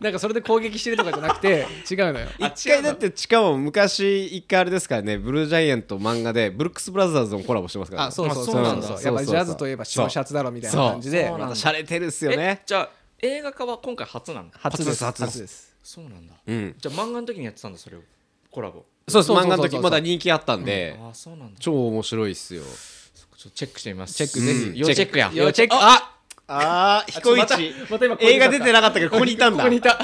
B: なんかそれで攻撃してるとかじゃなくて [laughs] 違うのよ。
C: 一回だってしかも昔一回あれですからねブルージャイアント漫画でブルックス・ブラザーズのコラボしてますから、
B: あそうそうそう
A: あそう
B: やっぱりジャズといえば白シャツだろみたいな感じで。
C: また洒落てるっすよ
A: え
C: ね
A: じゃあ映画化は今回初なの
B: 初です。
C: 初です。
B: 初です。
A: そうなんだ。
C: うん。
A: じゃあ漫画の時にやってたんだそれを。コラボ
C: そうです。
B: そうそうそう
C: 漫画の時まだ人気あったんで、
A: ああそうなんだ。ちょ
C: 超面白いっすよ。
A: っとチェックしてみます。
B: チェックぜひ。
A: うん。要チェックや。
B: 要チェック。
C: ああー彦
B: また
C: 一
B: また今
C: 映画出てなかったけどここにいたんだ。[laughs]
B: ここにいた。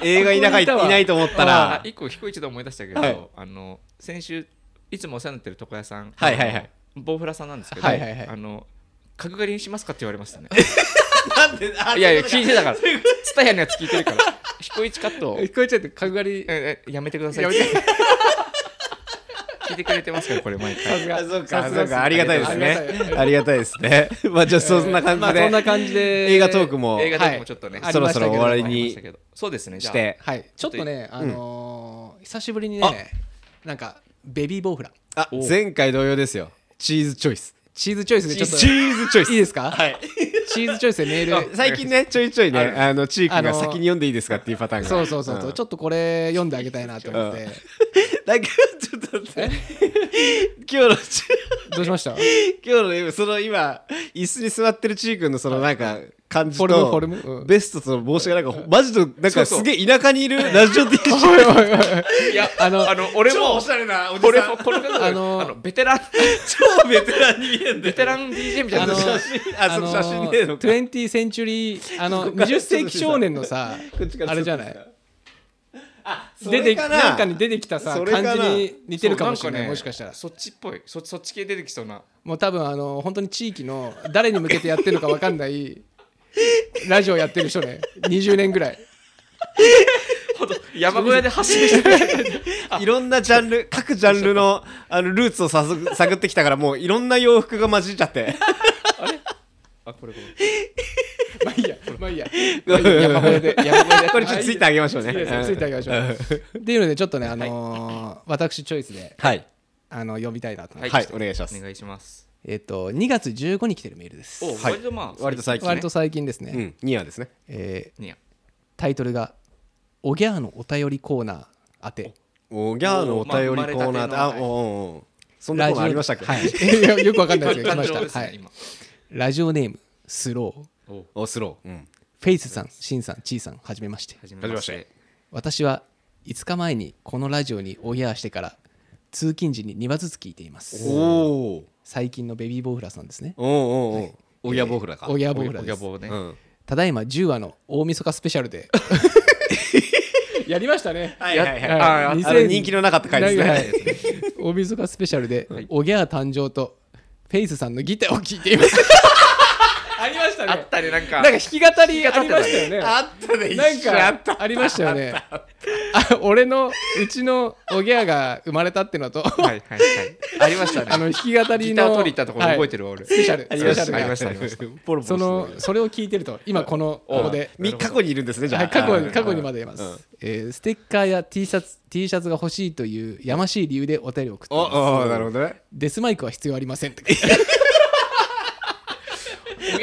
C: うん。映画いなかい
B: ここにいたわ。
C: いないと思った
A: あ
C: ら
A: 一個彦一で思い出したけど、
C: はい。
A: あの先週いつもお世話になってる床屋さん
C: はいはいはい。
A: ボウフラさんなんですけど、
B: はいはいはい。
A: あの角刈りにしますかって言われましたね [laughs]
C: なんであ
A: いやいや聞いてたから。[laughs] ツタヤのやつ聞いてるから。彦一カットを
B: 聞こえちゃって角刈り
A: ええやめてください。聞いてくれてますからこれ毎回。
C: あそうか
B: さすが。
C: そうかありがたいですね。ありがたい。ですね。[laughs] まあじゃあそんな感じ
B: まあそんな
C: で
B: 感じで。
C: 映画トークも。
A: 映画とかもちょっとね、
B: はい。
C: そろそろ終わりに。
A: そうですねじゃあ。
C: して
B: はい。ちょっとねあ
C: うん。
B: のー久しぶりに
C: あ。
B: ねなんかベビーボウフラ。
C: あ
A: お
C: 前回同様ですよ。チーズチョイス。
B: チーズチョイスでちょっと。
C: チーズチョイス。
B: いいですか？
C: はい
B: チーズチョイスでメール。
C: 最近ねちょいちょいねあのチークが先に読んでいいですかっていうパターンが。
B: そうそうそうそう、
C: ん。
B: ちょっとこれ読んであげたいなと思って、
C: だけどちょっと待って。今日の
B: どうしました？フ
C: 今日の今その今椅子に座ってるチー君のそのなんか感じとベストと帽子がなんかマジのなんかすげえ田舎にいるラジオ DJ
B: お [laughs] い
A: や
B: あの
A: あの俺も
C: 超おしゃれなおじ
A: 俺
C: さん。
A: もこの方が
B: あの
A: ベテラン。
C: 超ベテランに見えんだよ。
A: ベテラン DJ みたいな
B: あの
C: 写真あその写真ねえのか。
B: 20センチュリーあの20世紀少年のさあれじゃない？出て
C: な。
B: なんかに出てきたさ感じに似てるかもしれない。もしかしたら。
A: そっちっぽい。そそっち系出てきそうな。
B: もう多分あの本当に地域の誰に向けてやってるのか分かんないラジオやってる人ね。20年ぐらい。
A: ほんと山小屋で走りして。る [laughs]
C: いろんなジャンル各ジャンルのあのルーツをさす探ってきたからもういろんな洋服が混じっちゃって。
A: あこれこれ
B: まあいいや。[laughs] まあいいや。まあいいや。山小屋で山小屋で。
C: これちょっとつい。てあげましょうね。
B: ついてあげましょう。っていうのでちょっとねあのー私チョイスで
C: はい。
B: あの呼びたいなと思って。
C: はい。お願いします。
A: お願いします
B: えっと2月15に来てるメールです。
A: お
C: はい。
A: 割とまあ
C: 割と最近
B: 割と最近ですね、
C: うんニアですね。
B: えー
A: いや
B: タイトルが「おぎゃーのお便りコーナー宛て。
C: おギャーのお便りコーナーであおうおうおう。そんなコーナーありましたっけ？
B: はい。[laughs] いやよくわかんないですけど来ま
A: 誕
B: した、はい、
A: 生ですね今。
B: ラジオネームスロー。
A: お
C: おスロー。うん。
B: フェイスさんシンさんチーさんはじめまして。
A: 始
C: めまして。
B: 私は5日前にこのラジオにおぎゃーしてから通勤時に2話ずつ聞いています。
C: おお
B: 最近のベビーボウフラさんですね。
C: おおおうおぎゃボフラか。
B: おぎゃーボウフラ
A: お
B: です
A: ね。
C: うん。
B: ただいま10話の大晦日スペシャルで。[laughs] やりましたね。
C: はいはいはい。
B: はい
C: ああの
B: 2000
C: 人気のなかった回です
B: はい。
C: ね
B: 大晦日スペシャルで、おぎゃー誕生とフェイスさんのギターを聴いていますありましたね。
A: あったねなんか。
B: なんか弾き語りありましたよね。
C: あったね
B: なん
C: 一緒あった。
B: かありましたよね。あ俺のうちのおぎゃーが生まれたってのと。
A: はいはいはい。ありましたね。
B: あの弾き語りの
A: ギター取り行ったところ覚えてるわ俺。
B: スペシャル。
C: ありました
B: スペシャルが。
A: ありました
B: そ
C: る
B: のそれを聞いてると今このここで。
C: み過去にいるんですねじゃあ。
B: はい、過去過去にまでいます、
C: うん。
B: えーステッカーや T シャツ T シャツが欲しいというやましい理由でお便りを送っています。
C: なるほどね。
B: デスマイクは必要ありませんって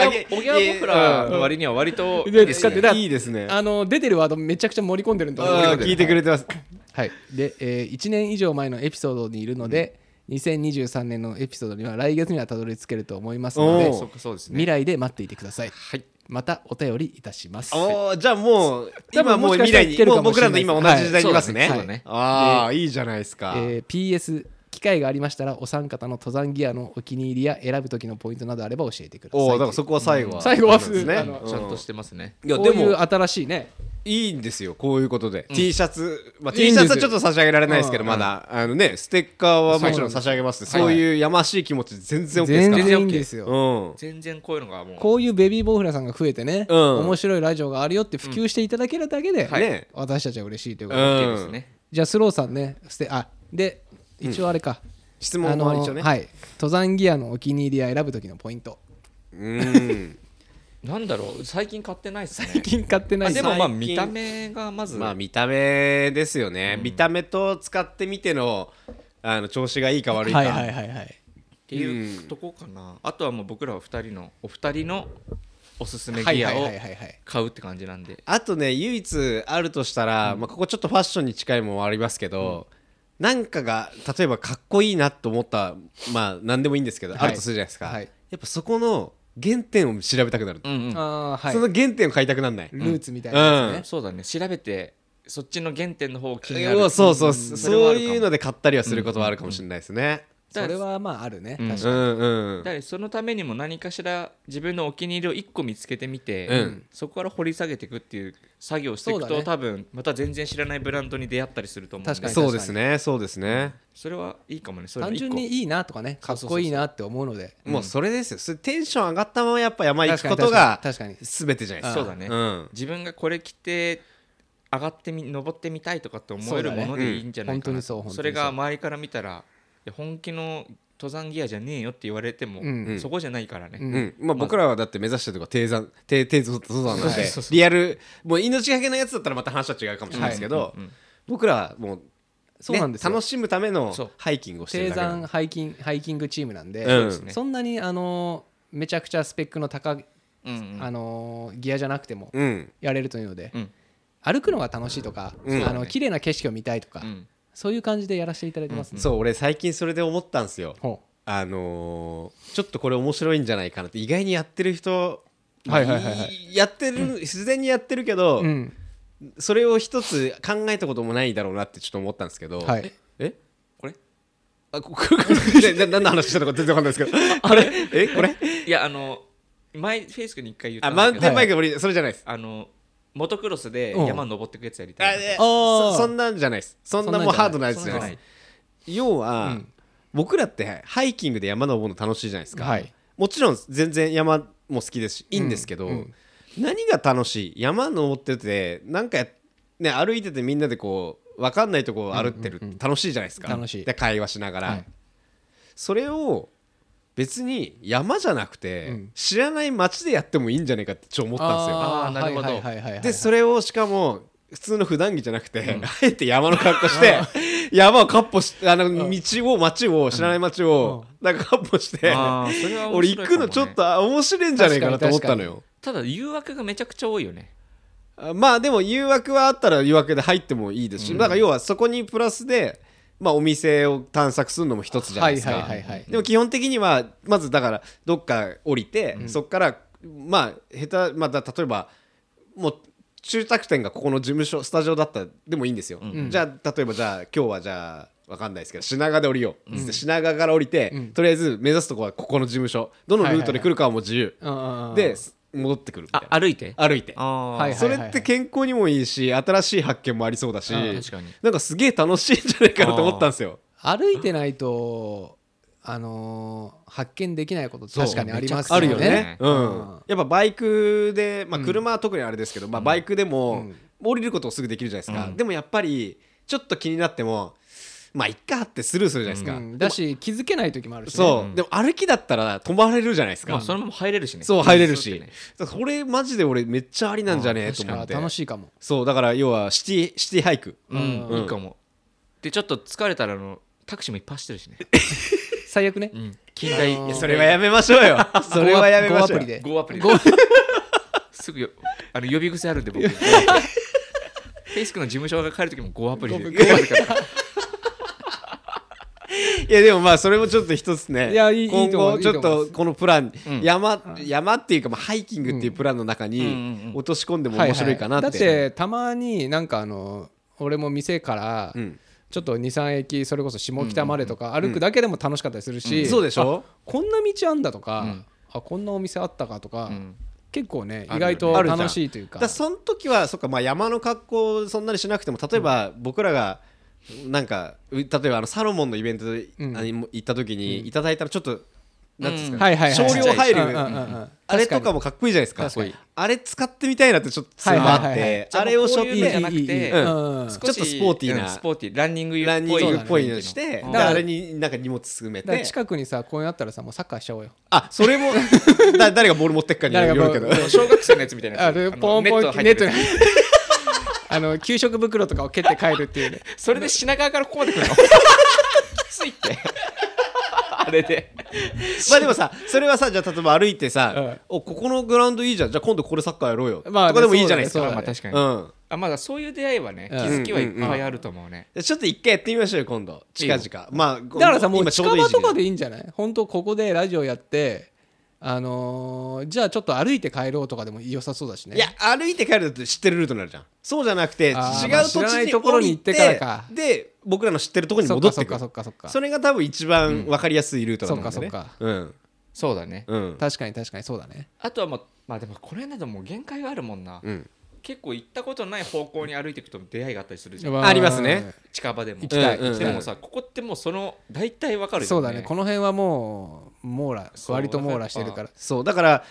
A: おぎゃおぎゃボフラの割には割と
B: で
A: いいですね。
B: 使ってた。
C: いいですね。
B: あの出てるワードめちゃくちゃ盛り込んでるん。で
C: あー聞いてくれてます。
B: はい。で、えー1年以上前のエピソードにいるので、2023年のエピソードには来月にはたどり着けると思いますので未来で待っていてください。
A: はい。
B: またお便りいたします。
C: おおじゃあもう
B: 多分
C: 今もう未来に
B: も
C: もう僕らの今同じ時代にいますね。
A: はい。そうだね。
C: ああいいじゃないですか。
B: えー PS 機会がありましたらお三方の登山ギアのお気に入りや選ぶ時のポイントなどあれば教えてください。
C: おおだからそこは最後は
B: 最後は
C: ですね。
A: ちゃんとしてますね。
C: いやでも
B: 新しいね。
C: いいんですよこういうことで。T シャツまあ T シャツはちょっと差し上げられないですけど
B: うん。
C: まだあのねステッカーはもちろん差し上げます。
B: そう
C: そういうやましい気持ち全然 OK ですから。
B: 全然いいんですよ。
C: うん。
A: 全然こういうのがもう。
B: こういうベビーボウフラさんが増えてね、
C: うん。
B: 面白いラジオがあるよって普及していただけるだけで、
C: はいね
B: 私たちは嬉しいというこ
C: う
B: とで、じゃあスローさんねステあで一応あれか、
C: 質問もあり一応ね。
B: はい。登山ギアのお気に入りや選ぶ時のポイント。
C: うん。[laughs]
A: なんだろう。最近買ってないですね。
B: 最近買ってない
A: あでもまあ見た目がまず。
C: まあ見た目ですよね。見た目と使ってみてのあの調子がいいか悪いか。
B: はいはいはいはい。
A: っていうとこかな。あとはもう僕らは2人のお二人のおすすめ
B: はいはい
A: ギアを買うって感じなんで。
C: あとね唯一あるとしたら、まあ、ここちょっとファッションに近いものもありますけど、なんかが例えばかっこいいなと思ったまあ何でもいいんですけど、
B: はい。
C: あるとするじゃないですか、
B: はい。
C: やっぱそこの原点を調べたくなる、
A: うんうん。
B: はい。
C: その原点を買いたくなんない、
B: ルーツみたいなやつね、
A: そうだね。調べてそっちの原点の方気に
C: い
A: なる。
C: やそうそう、
A: ん
C: そういうので買ったりはすることはあるかもしれないですね、
B: それはまああるね。
A: うん
B: 確かに。
C: うんうん
A: だからそのためにも何かしら自分のお気に入りを1個見つけてみて、
C: うん。
A: そこから掘り下げていくっていう作業をしていくと、
B: ね。
A: 多分また全然知らないブランドに出会ったりすると思うんで。
B: 確かに。
C: そうですねそうですね。
A: それはいいかもね。
B: 単純にいいなとかねかっこいいなって思うので。
C: もうそれですよ。それテンション上がったままやっぱ山行くことが
B: 確かに確か
C: 全てじゃないですか。
A: そうだね、
C: うん。
A: 自分がこれ着て上がってみ登ってみたいとかって思えるものでいいんじゃないかな、
B: うん。そ
A: れが周りから見たら本気の登山ギアじゃねえよって言われても、
B: うん。
A: そこじゃないからね、
B: うん。
C: うん。まあ、僕らはだって目指してるとか低山低低登山なんで
A: そうそうそう。
C: リアルもう命がけのやつだったらまた話は違うかもしれないですけど、
A: うん。うん。
C: 僕らはもう、
B: そうなんですよ。
C: ね楽しむための
A: そう。
C: ハイキングをしてる
B: 低山ハイキンハイキングチームなんで、
C: うん。
A: ですね。
B: そんなにあのめちゃくちゃスペックの高い、
A: うんうん。
B: あのギアじゃなくても
C: うん。
B: やれるというので、
A: うん。
B: 歩くのが楽しいとか、
C: うん。
B: あの綺麗な景色を見たいとか、
A: うん
B: そういう感じでやらせていただいてますね。
C: そう俺最近それで思ったんですよ。
B: ほ
C: あのーちょっとこれ面白いんじゃないかなって意外にやってる人まあ
B: はいはいはいはい。
C: やってる自然にやってるけど、
B: ううん。
C: それを一つ考えたこともないだろうなってちょっと思ったんですけど、
B: はい、
C: え
A: これ？
C: あこ [laughs] これな何の話したのか全然わかんないですけど。[laughs] あれ？えこれ？
A: いやあの前フェイスクに一回言った
C: あ
A: んだけど。
C: マウンテンバイク俺それじゃないです。
A: あのモトクロスで
B: うん。
A: 山登っていくやつやり
C: あ
A: たい
C: そそんなんじゃないです。そんなもうハードなやつじゃない。です要は、
B: うん。
C: 僕らってハイキングで山登るの楽しいじゃないですか、
B: はい。
C: もちろん全然山も好きですしいいんですけど、
B: うん。うん
C: 何が楽しい？山登っててなんかやね歩いててみんなでこう分かんないとこを歩ってる、楽しいじゃないですか。
B: 楽しい。
C: で会話しながら、
B: はい。
C: それを別に山じゃなくて、
B: うん。
C: 知らない街でやってもいいんじゃないかってちょっと思ったんですよ。
A: あーなるほど。
C: でそれをしかも普通の普段着じゃなくて、あえて山の格好して山をかっ歩しあの道を街を知らない街をなんかかっ歩して俺行くのちょっとあ面白いんじゃないかなと思ったのよ
A: ただ誘惑がめちゃくちゃ多いよね。
C: あまあでも誘惑はあったら誘惑で入ってもいいですし、だから要はそこにプラスで、まあ、お店を探索するのも一つじゃないですか、でも基本的にはまずだからどっか降りて、そこからまあ下手まあだ例えばもう中宅店がここの事務所スタジオだったらでもいいんですよ、じゃあ例えばじゃあ今日はじゃあわかんないですけど品川で降りよう、つって品川から降りて、とりあえず目指すとこはここの事務所。どのルートで来るかはもう自由、
B: うんうんうん。
C: で戻ってくるみたいな。
A: あ歩いて？
C: 歩いて。
B: はい
C: それって健康にもいいし新しい発見もありそうだし
A: うん確かに。
C: なんかすげえ楽しいんじゃないかなと思ったんですよ。
B: 歩いてないとあのー発見できないこと確かにあります
C: あるよね。
A: ね
C: うん。
B: うん。
C: やっぱバイクでまあ車は特にあれですけどまあバイクでも降りることをすぐできるじゃないですか。でもやっぱりちょっと気になってもまあいっかってスルーするじゃないですか。
B: うん。だし気づけない時もあるしね。
C: そう。でも歩きだったら止まれるじゃないですか。
A: まあそのまま入れるしね。
C: そう入れるし。
A: そ
C: これマジで俺めっちゃありなんじゃねえと思
B: あ
C: って。
B: 楽しいかも。
C: そうだから要はシティシティハイク。
A: うん。
B: うん。
A: いいかも。でちょっと疲れたらあのタクシーもいっぱい走ってるしね。
B: 最悪ね。
A: うん。近代
C: それはやめましょうよ。[laughs] それはやめましょう
B: ゴアプリで。
A: Go アプリで。
B: ゴ
A: すぐよあの呼び癖あるんで僕。[laughs] フェイスクの事務所が帰る時も Go アプリで。
B: Go
A: あるから
C: いやでもまあそれもちょっと一つね。
B: いやいいいい
C: 今後ちょっ
B: と
C: このプラン、
A: ん。
C: 山山っていうかまあハイキングっていうプランの中に落とし込んでも面白いかなって、
B: だってたまになんかあの俺も店から
C: うん。
B: ちょっと23駅それこそ下北までとか歩くだけでも楽しかったりするし、
C: そうでしょ？
B: こんな道あんだとか、
A: ん。
B: あこんなお店あったかとか、
A: うん。
B: 結構ね意外と楽しいというか。
C: だその時はそっかまあ山の格好そんなにしなくても例えば僕らがなんかう例えばあのサロモンのイベントで、
B: うん。
C: 行った時にいただいたらちょっと、なんですか、
B: はいはいはい
C: 少量入る、あれと
B: 確
C: かもかっこいいじゃないですか。あれ使ってみたいなってちょっとそれもあって、
B: はいはいはいはい。
C: あれをしょっ
A: こういうのじゃ
C: て
A: なくて
B: いいいいいい
C: うん
B: うん。
C: ちょっとスポーティーな。
A: うんスポーティーランニング
C: ランニングっぽいの。して、あれになんか荷物詰めて。
B: 近くにさ公園あったらさもうサッカーしちゃおうよ。
C: あそれも [laughs] だ誰がボール持ってっかによるけど。
A: 小学生のやつみたいなや
B: あれポンポン
A: ネット
B: に
A: ってる
B: あの給食袋とかを蹴って帰るっていうね。[laughs]
A: それで品川からここまで来るの？[laughs] きついって。[laughs] あれで。
C: まあでもさそれはさじゃあ例えば歩いてさ、
B: うん。
C: おここのグラウンドいいじゃん。じゃあ今度これサッカーやろうよ、
B: まあ
C: とかでもいいじゃないですか。
B: そうだね
A: まあ確かに。
C: うん。
A: あまだそういう出会いはね気
B: うん。
A: づきはいっぱいあると思うね。
C: でちょっと一回やってみましょうよ今度。近々。まあ
B: だからさもう
C: 今ち
B: 近
C: ょうどいい時期
B: 場とかでいいんじゃない？本当ここでラジオやってあのーじゃあちょっと歩いて帰ろうとかでも良さそうだしね。
C: いや歩いて帰ると知ってるルートになるじゃん。そうじゃなくて違う
B: あーまあ知らない
C: 土地に
B: ところに行ってから。か
C: で僕らの知ってるところに
B: そっかそっか
C: 戻ってくる
B: そっかそっか。
C: それが多分一番分かりやすいルートなんだよね。
B: そっか
C: うん。
A: そうだね。
C: うん。
B: 確かに確かにそうだね。
A: あとはまあまあでもこれなどもう限界があるもんな、
C: うん。
A: 結構行ったことない方向に歩いていくと出会いがあったりするじゃん。
B: ま
C: ありますね。
A: 近場でも。
B: 行きたい。
C: うんうん
A: でもさここってもうその大体わかるじゃん
B: そうだね。この辺はもう網羅割と網羅してるから。
C: そう。だから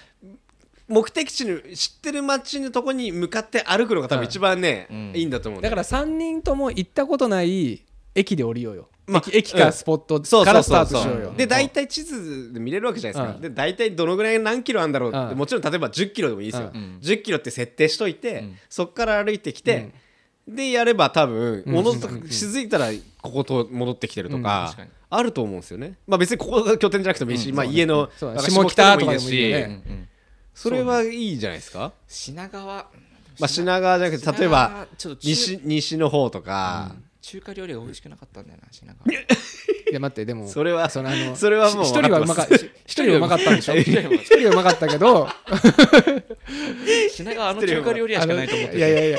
C: 目的地の知ってる街のとこに向かって歩くのが多分一番ね、
A: うん。
C: いいんだと思うん
B: だから3人とも行ったことない駅で降りようよ、
C: まあ
B: 駅駅かスポット
C: そう
B: からスタートしようよ。
C: で大体地図で見れるわけじゃないですか、
B: うん。
C: で大体どのぐらい何キロあるんだろうって、
B: うん。
C: もちろん例えば10キロでもいいですよ、
A: うん。
C: 10キロって設定しといて、
A: ん。
C: そっから歩いてきて、でやれば多分
B: うん。
C: 戻っ気づいたらここと戻ってきてると
B: うん。
C: か
A: 確かに
C: あると思うんですよね。まあ別にここが拠点じゃなくてもいいし、まあ家の
B: 下北とかでもいいよね。
A: うんうん。
C: それはいいじゃないですか、
A: 品川
C: まあ、品川じゃなくて例えば西西の方とか、
A: 中華料理が美味しくなかったんだよな品川
B: いや。待ってでも
C: それは
B: そのあの
C: それはもう
B: 一人はうまか一人はうまかったんでしょ？
A: 一
B: 一
A: 人はうまかっ
B: たけど。
A: 品川あの中華料理屋しかないと思って
B: いやいやいや。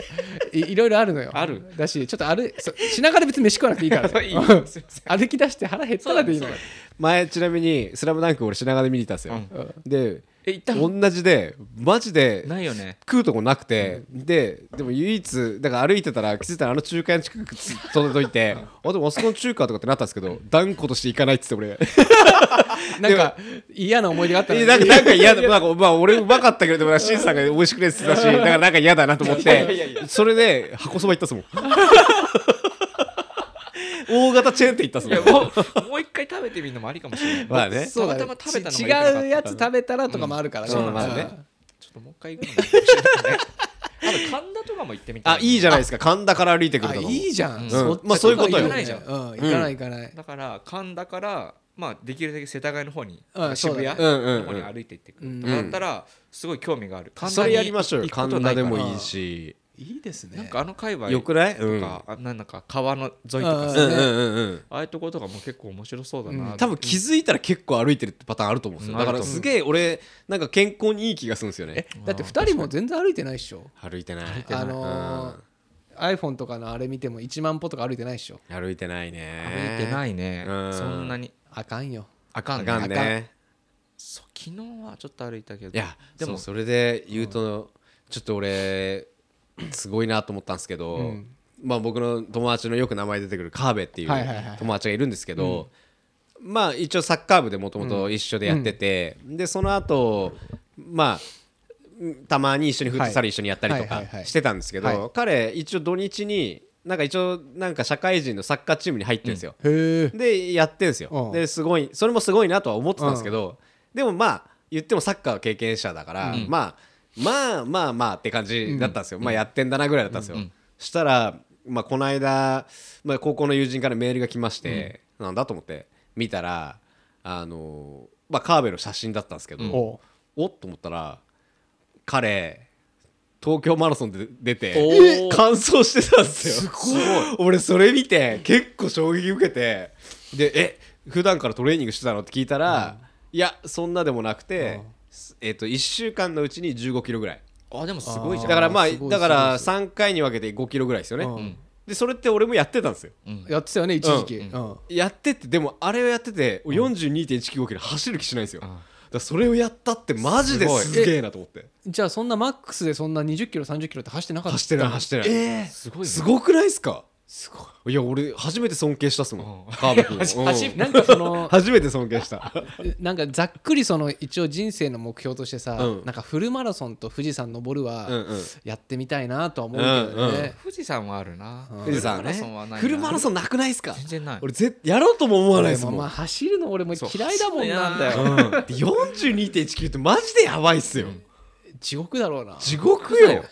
B: いいろいろあるのよ。
A: ある？
B: だしちょっと歩いそ品川で別に飯食わなくていいから。[laughs] [laughs] 歩き出して腹減ったらでいいのよ。
C: 前ちなみに「スラムダンク俺品川で見に行ったんですよ、
A: うん。
C: で
A: え行ったの？
C: 同じでマジで
A: ないよね。
C: 食うとこなくて、ででも唯一だから歩いてたら気づいたらあの中華屋の近くつ届いて [laughs] あでもあそこの中華とかってなったんですけど断固として行かないっつって俺。[laughs]
B: なんか嫌な思い出があったの
C: えなんかなんか嫌だ。なんかまあ俺うまかったけれどもシンさんが美味しくねって言ってたし [laughs] だからなんか嫌だなと思ってそれで箱そば行ったっすもん大型チェーン店行ったっす
A: いや
C: も
A: うもう一回食べてみるのもありかもしれない。
C: まあね。
B: 違うやつ食べたらとかもあるからね。
C: うん。まあね。
A: ちょっともう一回行くのもいあと神田とかも行ってみたい。[laughs]
C: あいいじゃないですか。神田から歩いてくる
B: いいじゃん、
C: まあそういうことよ。
B: 行かないじゃん。うん。行かない行かない、
A: だから神田からまあできるだけ世田谷の方に
B: うん
A: 渋谷の方に歩いて行ってく
B: うん。
A: るとかだったらすごい興味がある。神田
C: そ
A: に
C: れやりましょうよ。神田でもいいし
B: いいですね。
A: なんかあの界隈
C: よくない？
A: とかあなんだか川の沿いとか
B: うん
A: さ
C: うんうんうんうん。
A: ああいうところとかも結構面白そうだな。
C: 多分気づいたら結構歩いてるってパターンあると思うんですよ。
A: うん。
C: だからすげえ俺なんか健康にいい気がするんですよね。
B: だって2人も全然歩いてないっしょ？
C: 歩いてない。
A: てない。
B: あのー iPhone とかのあれ見ても1万歩とか歩いてないっしょ？
C: 歩いてないね。
A: 歩いてないね。
C: うん。
A: そんなに。
B: あかんよ。
A: あかん
C: あかんね。
A: そう昨日はちょっと歩いたけど。
C: いや
A: でも
C: でもそれで言うとちょっと俺すごいなと思ったんですけど、
B: うん。
C: まあ僕の友達のよく名前出てくるカーベっていう友達がいるんですけど、まあ一応サッカー部でもともと一緒でやってて、でその後まあうんたまに一緒にフットサル一緒にやったりとかしてたんですけど、
B: はい。
C: 彼一応土日になんか一応なんか社会人のサッカーチームに入ってるんですよ、
B: へえ
C: でやってんですよ、
B: うん。
C: ですごいそれもすごいなとは思ってたんですけど、でもまあ言ってもサッカー経験者だから、まあまあまあまあって感じだったんですよ、まあやってんだなぐらいだったんですよ、したら、まあ、この間、まあ、高校の友人からメールが来まして、なんだと思って見たらあのまあ、カーベの写真だったんですけど、
B: おう
C: おっと思ったら彼東京マラソンで出て完走してたんですよ。すごい。俺それ見て結構衝撃受けてでえ普段からトレーニングしてたの？って聞いたら、いやそんなでもなくて、えっと1週間のうちに1 5キロぐらい。
A: あでもすごいじゃん。
C: だからまあだから
B: すご
C: 3回に分けて5キロぐらいですよね、
B: うん。
C: でそれって俺もやってたんですよ。
B: やってたよね一時期、
A: うん。
B: うん。
C: やっててでもあれをやってて42.195キロ走る気しないんですよ、だからそれをやったってマジですげえなと思って。
B: じゃあそんなマックスでそんな20キロ30キロって走ってなかった？
C: 走ってない走ってない、
B: え
A: すごいね。
C: すごくないですか？
B: すご
C: い。や俺初めて尊敬したっすもん。
A: うん。
C: カーブ君。[laughs]
B: なんかその [laughs]
C: 初めて尊敬した。[laughs]
B: なんかざっくりその一応人生の目標としてさ、
C: うん。
B: なんかフルマラソンと富士山登るはやってみたいなとは思うけどね、
C: うんうん
A: 富士山はあるな。
C: 富士山
A: フルマラソンは
C: ね
A: ないな。
C: フルマラソンなくないっすか？
A: 全然ない。
C: 俺ぜやろうとも思わないですもん。
B: まあ走るの俺も嫌いだもんな。
A: んだよ。
C: うん。で42.195ってマジでやばいっすよ、
B: 地獄だろうな。
C: 地獄よ、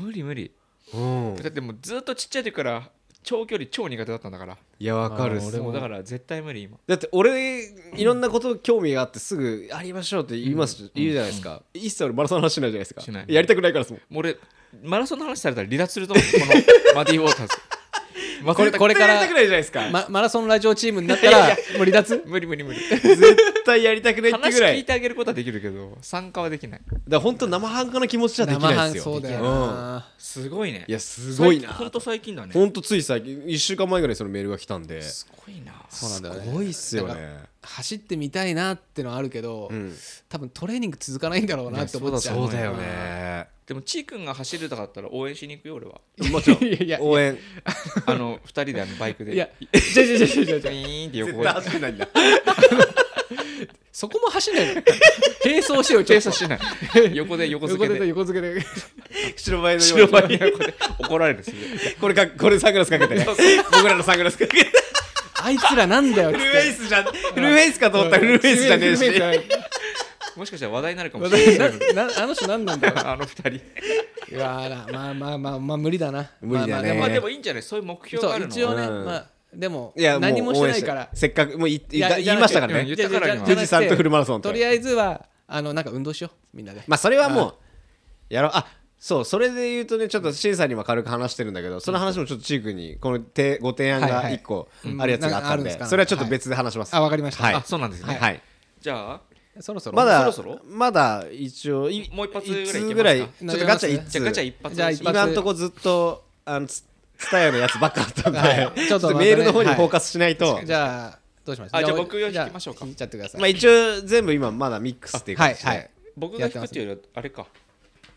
A: 無理無理。
C: うん、
A: だってもうずっとちっちゃい時から長距離超苦手だったんだから。
C: いやわかるっす。
A: 俺もだから絶対無理今。
C: だって俺いろんなこと興味があってすぐやりましょうって言います、言うじゃないですか、一切俺マラソンの話しないじゃないですか。
A: しない。
C: やりたくないからです。もん
A: 俺マラソンの話されたら離脱すると思う。この [laughs] マディ・ウォーターズ
B: これこれから
C: やりたくないじゃないですか、
B: まマラソンラジオチームになったらもう離脱？
A: 無理無理無理。
C: 絶対やりたくないって
A: 話
C: ぐらい。
A: 聞いてあげることはできるけど参加はできない。
C: だから本当生半可な気持ちじゃでき
B: 生
C: ないですよ。
B: 半そうだよ
C: うん
B: な。
A: すごいね。
C: いやすごいな。
A: ほんと最近だね。
C: ほんとつい最近1週間前ぐらいそのメールが来たんで。す
A: ごいな。
B: そうなんだよね。
C: すごいっすよね
B: 走ってみたいなってのはあるけど、
C: うん。
B: 多分トレーニング続かないんだろうなって思っちゃう。
C: そうだよね。
A: でもちーくんが走るとかだったら応援しに行くよ俺は。
C: もちろん。
B: いやいや
C: 応援。
A: あの二人であのバイクで。
B: いやじゃじゃじゃじゃじゃ
A: ジーンって横
C: 絶対走んないんだ。
B: そこも走んないの。並走しようちょっと。
A: 停車しない。横で横付
B: 横で。
A: けで
B: 横付けで。
C: 白バイのよう
A: 白
C: に
A: バイの横で。怒られる
C: これかこれサングラスかけて僕らのサングラスかけて。
B: あいつらなんだよっつ
C: フルフェイスじゃフルフェイスかと思ったらフルフェイスじゃねえし。
B: フルフェイス
A: もしかしたら話題になるかもしれない。
B: ななあの人何なんだよ。[laughs]
A: あの二人。
B: うわーなまあまあまあまあ無理だな。
C: 無理だね。
B: まあまあ
A: まあでもいいんじゃない？そういう目標が
B: そう
A: あるのは。
B: 一応ね、
C: うん。
B: まあでも
C: いや
B: 何もしてないから。
C: せっかくもう言い
B: いや
C: 言いましたから
A: うん
C: ね
A: 言ったから
C: 富士山とフルマラソンと。
B: とりあえずはあのなんか運動しようみんなで。
C: まあそれはもうやろう。あそうそれで言うとねちょっと審査にも軽く話してるんだけどその話もちょっとチークにこのてご提案が
B: はいはい。
C: 1個
B: うん。
C: あるやつがあったんで
B: なんかあるんですか？
C: それはちょっと別で話します。
B: あわかりました。
C: はい。
A: あそうなんですね。
C: はい。
A: じゃあ
B: そろそろ？
C: まだまだ一応い
A: もう一発ぐらい
C: ちょっとガチャ一
A: ガチャ
C: 通
A: 一発
B: じゃあ一発。
C: 今んとこずっとあのツツタヤのやつばっかあったんで
B: はい。
C: ちょっとメールの方にフォーカスしないと。
B: じゃあどうします？
A: あじゃあ僕より引きましょうか。
B: 引いちゃってください。
C: まあ一応全部今まだミックスっていう感じで。
B: はいはい。
A: 僕が引くっていうよりはあれか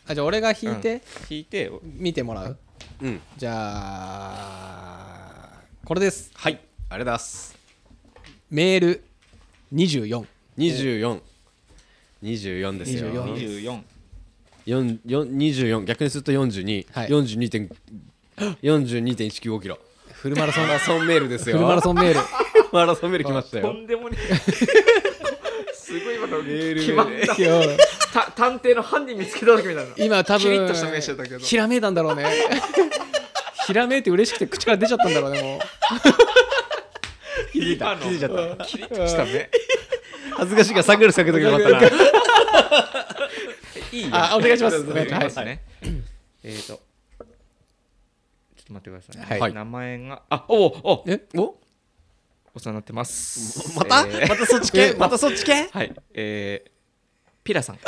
B: あじゃあ俺が引いて
A: 引いて
B: 見てもらう。
C: うん。
B: じゃあこれです。
C: はい。ありがとうございます。
B: メール24
C: 24 24ですよ。
B: 24
A: 24
C: 4 4 24逆にすると42、
B: はい。
C: 42点42.195キロ。
B: フルマラソン。
C: マラソンメールですよ。
B: フルマラソンメール。
C: マラソンメール来ました
A: と
C: よ
A: んでもねすごい今の
C: ル
A: 決まった。た探偵の犯人見つけた時みたいな。
B: 今多
A: キリッ
B: 分
A: とした目してたけど。
B: ひらめいたんだろうね。ひらめいて嬉しくて口から出ちゃったんだろうねもう。
A: 気づいた。
C: 気づいちゃった。
A: キリッとした目
C: 恥ずかしいからサングラスかけとけばよかったな。[laughs]
A: いいよ。
B: あお願いします。
A: お願いしますね。えーとちょっと待ってくださいね。
B: はい。
A: 名前があおおお
B: え
C: お？
A: お世話になってます。[laughs]
C: また、
A: えー。
C: またそっち系？[laughs] またそっち系？
A: はい。えーピラさん。[laughs]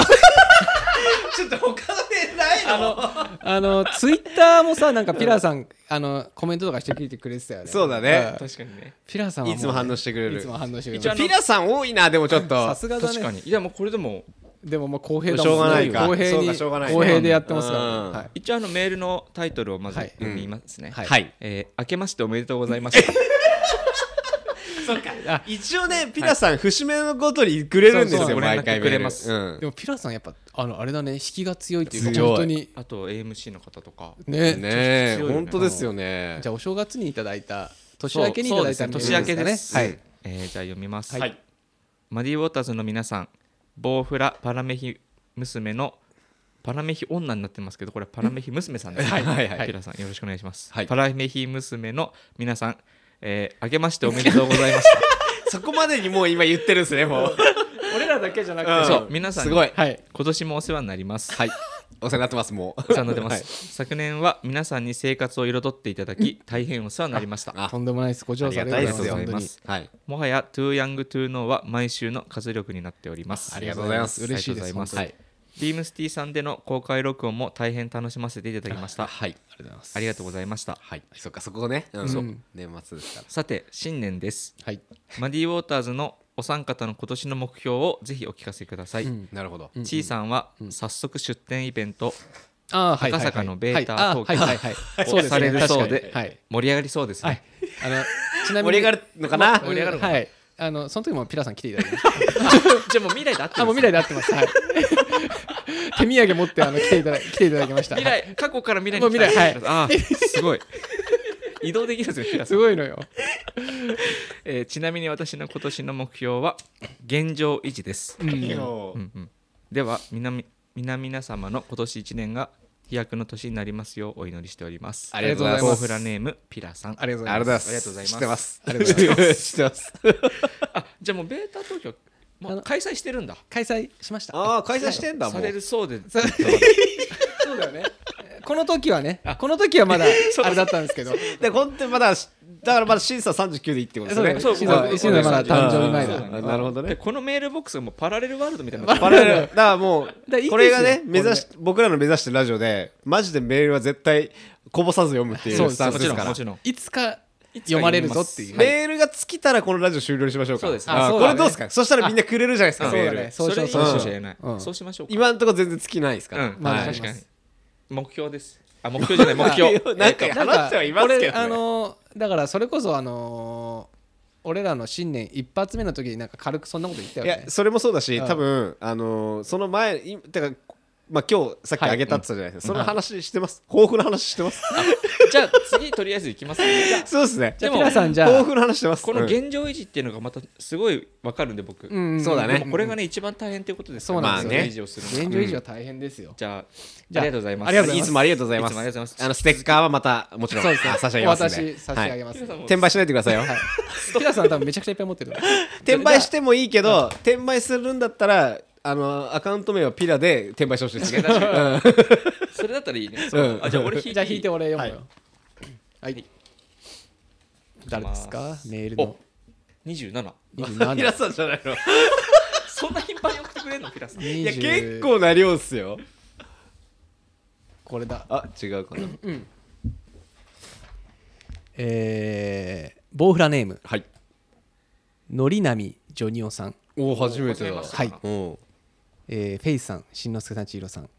C: ちょっと他の絵ないの？
B: あのツイッターもさなんかピラーさんあのコメントとかしてくれてくれてたよね。
C: そうだね。
B: ん。
A: 確かにね。
B: ピラーさんはもう
C: いつも反応してくれる。
B: いつも反応してくれる。
C: ピラさん多いなでもちょっと。
B: さすがだ
A: 確か
B: ね
A: に。いやもうこれでも。
B: でももう公平だもん
C: しょうがないか。
B: 公平に
C: かしょうがないね
B: 公平でやってますから
C: うん。
B: ねはい。
A: 一応あのメールのタイトルをまず
B: はい。
A: 読みますね。
B: はい
C: はい。
A: えー明けましておめでとうございました
C: そうか。一応ねピラさん節目のごとにくれるんですよ毎回
A: くれます。
C: うん。
B: でもピラーさんやっぱあのあれだね引きが強いっていうか本当に。
A: あと AMC の方とか。
B: ね。
C: ね。
A: ね
C: 本当ですよね。
B: じゃあお正月にいただいた年明けにいただいた
A: ね。年明けです。
B: メールかね
A: えーじゃあ読みます、
C: はい。
A: マディウォーターズの皆さんボウフラパラメヒ娘のパラメヒ女になってますけどこれはパラメヒ娘さんです、
C: はい。はい。はい。
A: ピラさんよろしくお願いします、
C: はい。
A: パラメヒ娘の皆さん、えー、明けましておめでとうございました。[laughs]
C: そこまでにもう今言ってるんですねもう。[laughs]
B: 俺らだけじゃなく
C: うん。
B: て
A: そう皆さんに
C: すごい。
B: はい。
A: 今年もお世話になります。
C: はい。お世話になってますもう。
A: お世話になってます、[laughs]
C: はい。
A: 昨年は皆さんに生活を彩っていただき大変お世話になりました。
C: あ
B: とんでもないです。ご乗車あり
C: あり
B: がとうございます。本
C: はい
A: もはや Too Young To Know は毎週の活力になっております。
C: ありがとうございます。
B: 嬉しいです
A: ありがとうございビームスティさんでの公開録音も大変楽しませていただきました。
C: はい
B: ありがとうございます。
A: ありがとうございました。
C: はい。そっかそこね。うん。
B: そう
C: 年末ですから。
A: さて新年です。
B: はい。
A: マディウォーターズのお三方の今年の目標をぜひお聞かせください、
B: うん。
C: なるほど。
A: ちーさんは早速出店イベント
B: あーはい
A: 赤坂のベータ
B: はいあ
A: トーク
B: はいはいはい。
A: をされるそうで
B: はい。
A: 盛り上がりそうです
B: はい。
A: ね、
B: あの [laughs] ちなみに
C: 盛り上がるのかな？
B: 盛り上がるはい。あのその時もピラさん来ていただきまし
A: じゃあもう未来であって
B: たあもう未来で会ってます。はい [laughs] 手土産持ってあの来ていただ来ていただきました。
A: 未来過去から未来に来た
B: 未来はい。
A: あーすごい。移動できるんですよ
B: すごいのよ。
A: えーちなみに私の今年の目標は現状維持です、
B: うん。
C: よ
A: うんうん、では皆み皆々様の今年1年が飛躍の年になりますようお祈りしております。
C: ありがとうございます。
A: フラネームピラさん。
B: ありがとうございます。
C: がとうございます
A: ありがとうございます。
C: 知ってます
B: ありがとうございます。
C: 知ってます。[laughs]
A: あじゃあもうベータ東京もう開催してるんだ。
B: 開催しました。
C: ああ開催してんだもん
A: されるそうで。
B: そう。[laughs] だよね。この時はねこの時はまだ [laughs] あれだったんですけど。
C: で本当にまだだからまだ審査39でいいってことですね。
B: そう
A: そう
C: あ
B: だねシンさんまだ誕生日前だ。
C: なるほどね。
A: でこのメールボックスがもうパラレルワールドみたいにな。
C: パラレル。だからもうこれがね目指し
B: こ
C: 僕らの目指してるラジオでマジでメールは絶対こぼさず読むってい
B: そう
C: うスタンス
A: も
C: ですから。
A: ちろんもちろん。
B: いつか読まれるぞっていう。
C: メールが尽きたらこのラジオ終了にしましょうか。
A: そうですね。
C: あ
B: あそうだね。
C: これどうですか？そしたらみんなくれるじゃないですか
B: あ
C: メール
B: そうだね。そう
A: それいいかもしれない。
B: うん。
A: そうしましょうか。
C: 今んとこ全然尽きないですから。
A: うん。
B: まあ
A: 確かに。目標です。あ目標じゃない目標。[laughs]
C: なんか話してはいますけどね。
B: これあのーだからそれこそあのー俺らの新年一発目の時になんか軽くそんなこと言ったよね。
C: いやそれもそうだし
B: うん。
C: 多分あのーその前いてかまあ今日さっきあげたって言ったじゃないですか。その話してます。抱負の話してます。
A: じゃあ次とりあえず行きます [laughs]
C: そうですね。
B: じゃあ
A: でも
B: 皆さんじゃあ。
C: 抱負の話してます。
A: この
C: うん。
A: 現状維持っていうのがまたすごいわかるんで僕。
B: んん
C: そうだね。
A: これがね一番大変っていうことです
B: そうなんですよ。
C: ね。
A: 現状維持をするの。
B: 現状維持は大変ですよ、
A: じゃあ
B: じゃあ
A: ありがとうございます。
B: ありがとうございます。
C: いつもありがとうございます。
A: いつもありがとうございます。
C: あのステッカーはまたもちろん
B: そうですね。
C: あ差し上げますんで。
B: お渡し差し上げます、
C: はい。転売しないでくださいよ。
B: キラさん多分めちゃくちゃいっぱい持ってる。
C: 転売してもいいけど転売するんだったらあのアカウント名はピラで転売してほしいですね。[laughs]
A: 確かに。それだったらいいね。
C: うん。
A: あじゃあ俺引いて
B: じゃあ引いて俺読むよ。はい、
A: い。
B: 誰ですか？メール
A: お
B: の
C: ピ
B: 2727
C: ラさんじゃないの。[laughs]
A: そんな頻繁に送ってくれんの？ピラさん。
C: いや
B: 20
C: 結構な量っすよ。
B: これだ。
C: あ違うかな。
B: えー、ボウフラネーム。
C: はい。
B: のりなみジョニオさん、
C: おお初めてだ。
A: 初めまして
B: はい。
C: お
B: えー、フェイスさんしんのすけさんちひろさん。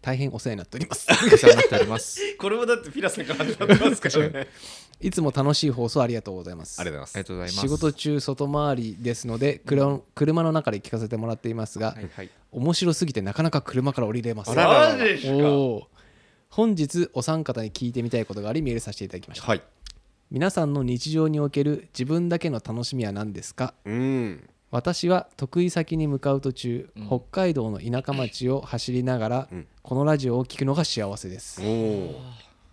B: 大変お世話になっております。[laughs]
A: お世話になっております。[laughs]
C: これもだってピラさんから始まってますからね。[laughs]
B: いつも楽しい放送ありがとうございます。
C: ありがとうござい
A: ありがとうございます。
B: 仕事中外回りですので車車の中で聞かせてもらっていますが、
A: はいはい。
B: 面白すぎてなかなか車から降りれません。
C: マジですか。
B: 本日お三方に聞いてみたいことがありメールさせていただきました、
C: はい。
B: 皆さんの日常における自分だけの楽しみは何ですか？
C: うん
B: 私は得意先に向かう途中、北海道の田舎町を走りながら、
C: うん。
B: このラジオを聞くのが幸せです。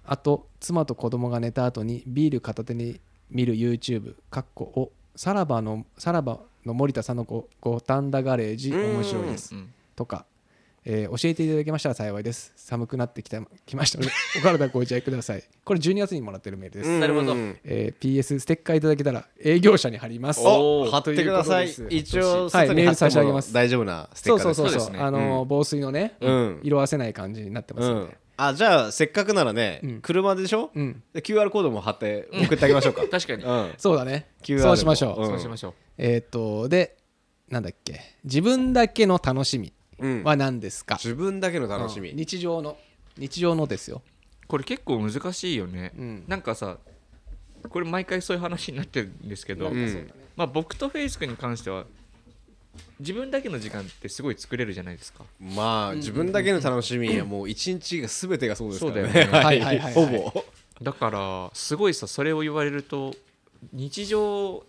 B: あと妻と子供が寝た後にビール片手に見る YouTube かっこをさらばのさらばの森田さんのご五反田ガレージ面白いです。
A: うん。
B: とか、えー教えていただけましたら幸いです。寒くなってきたきましたので [laughs] お体ご自愛ください。これ12月にもらってるメールです、
A: なるほど。
B: えー PS ステッカーいただけたら営業者に貼ります。
A: お
C: お貼ってください。
B: ということです
C: 一応
B: はい
C: 外に貼っても
B: メール差し上げます。
C: 大丈夫なステ
B: そう
C: ッカーです。
B: そうそうそう、
A: そう。ですね。
B: あのー防水のね、
C: うん。
B: 色あせない感じになってます
C: うん。
B: ので、
C: あじゃあせっかくならね
B: ん。
C: 車でしょ？
B: うん。
C: で QR コードも貼って送ってあげましょうか。[laughs]
A: 確かに。
C: うん。
B: そうだね。
C: QR
B: そうしましょう、
C: もうん。
A: そうしましょう。
B: えーっとでなんだっけ。自分だけの楽しみ。
C: うん
B: は何ですか、
C: 自分だけの楽し
B: うん。
C: み
B: 日常の。日常のですよ、
A: これ結構難しいよね。
B: うん。
A: なんかさこれ毎回そういう話になってるんですけど
C: うん
A: まあ僕とフェイス君に関しては自分だけの時間ってすごい作れるじゃないですか。
C: まあ自分だけの楽しみはもう一日が全てがそうですからね。
A: そうだよね。
B: はいはいはいはい。
C: ほぼ。
A: だからすごいさそれを言われると日常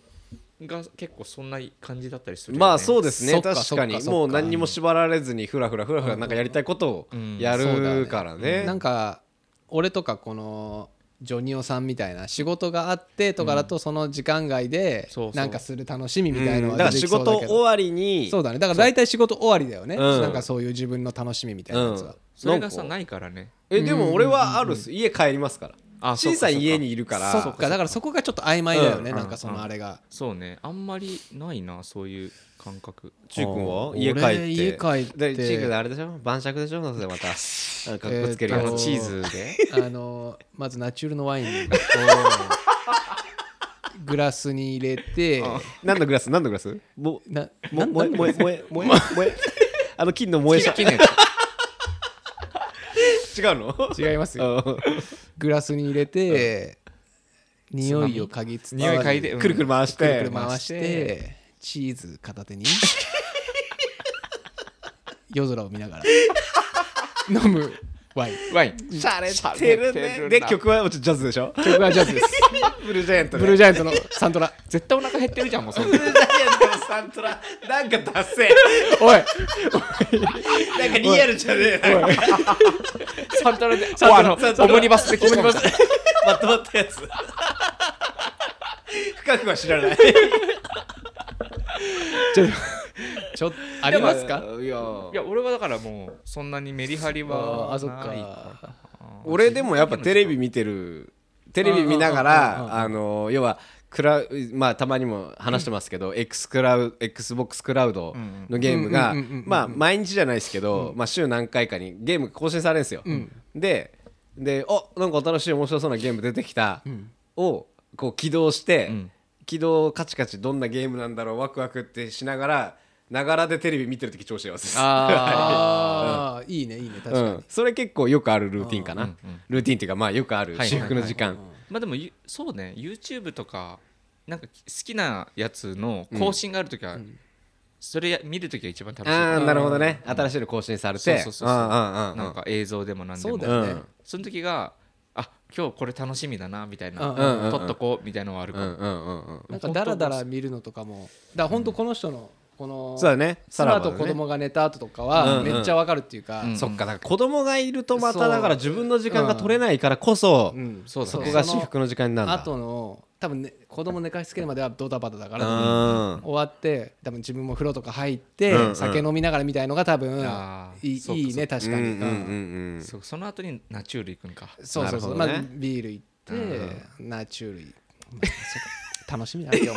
A: が結構そんな感じだったりするよね。
C: まあそうですね。確かに。もう何にも縛られずにふらふらふらふらなんかやりたいことをや
B: そうだね
C: るからね。
B: なんか俺とかこのジョニオさんみたいな仕事があってとかだとその時間外でなんかする楽しみみたいのは
C: だから仕事終わりに
B: そうだね。だから大体仕事終わりだよね。
C: うん。
B: なんかそういう自分の楽しみみたいなやつは。
A: それがさ
C: な
A: いからね。
C: えでも俺はあるっす。家帰りますから。
A: あ
C: 小さい家にいるから。
B: そっかだからそこがちょっと曖昧だよね
A: うん。
B: なんかそのあれが。
A: そうね。あんまりないなそういう感覚。
C: ちゅうくんは
B: 俺
C: 家帰って。
B: 家帰って。
C: でちーくんあれでしょ？晩酌でしょ？また。あのかっこつけるや
B: えー
A: チーズで？[laughs]
B: あのまずナチュールのワイン。をグラスに入れて。
C: 何のグラス？何のグラス？も
B: な
C: も
B: なんなん
C: 燃え燃え燃え燃え燃え。あの金の燃えし
A: 金のや
C: 違うの？
B: 違いますよ。
C: うん。
B: グラスに入れて匂いを嗅ぎつつ
A: 匂い嗅いでうん。
C: くるくる回し
B: くるく
C: て
B: る回してチーズ片手に [laughs] 夜空を見ながら。[laughs] 飲むワイン。
A: ワイン。
C: しゃれてるね。で曲はジャズでしょ？
B: 曲はジャズです。[laughs]
C: ブルージャイアント
B: ブルージャイアントのサントラ。
A: 絶対お腹減ってるじゃんもうそ
C: ブルージャイアントのサントラ。なんかダッセ
B: おい。
C: なんかリアルじゃねえな。
A: サントラで
C: サントラ。
A: オムニバスで聞こえた
C: まとまったやつ。深くは知らない。
B: ちょ [laughs] ちょっとありますか？
C: いや。
A: いや俺はだからもうそんなにメリハリは
B: ああそっか。[laughs]
C: 俺でもやっぱテレビ見てるテレビ見なが
B: うんうんうんうん
C: らあの要はクラウまあたまにも話してますけど、X クラウ XBOX クラウドのゲームが
B: うんうんうんうんうん。
C: まあ毎日じゃないですけど、まあ週何回かにゲーム更新されるんですよ、ででおなんか新しい面白そうなゲーム出てきた、をこう起動して、
A: ん
C: 起動カチカチどんなゲームなんだろうワクワクってしながらながらでテレビ見てる時超幸せです
A: あ
B: ああいいねいいね確かに
C: うん、それ結構よくあるルーティンかな、
A: うんうん
C: ルーティンっていうかまあよくある
A: はい
C: 至福の時間、
A: まあでもそうね YouTube とかなんか好きなやつの更新があるときは、それや見るときが一番楽しい
C: ああなるほどね、新しいの更新されて
A: そうそうそうそう
C: うんうんうん
A: なんか映像でも何でも
B: そうだよね
C: うん
A: その時が今日これ楽しみだなみたいな、
B: うん
C: うんうん
A: 撮っとこうみたいなのはあるか
B: なんかダラダラ見るのとかも。だから本当この人のこの
C: そうだね。
B: 妻と子供が寝た後とかはめっちゃわかるっていうか。
A: うん
C: そっかだから子供がいるとまただから自分の時間が取れないからこそ、
B: うん。
A: そ
C: こが至福の時間になるんだ。
B: 後の多分ね子供寝かしつけるまではドタバタだか
C: う
B: ら
C: ん。
B: 終わって多分自分も風呂とか入って、
C: うんうん。
B: 酒飲みながらみたいのが多分いいね確かに、
C: うんうんうんうん。
A: そうその後にナチュール行くんか。
B: そうそうそう、まあビール行って、ナチュール、まあそ楽しみだな [laughs] 今日。も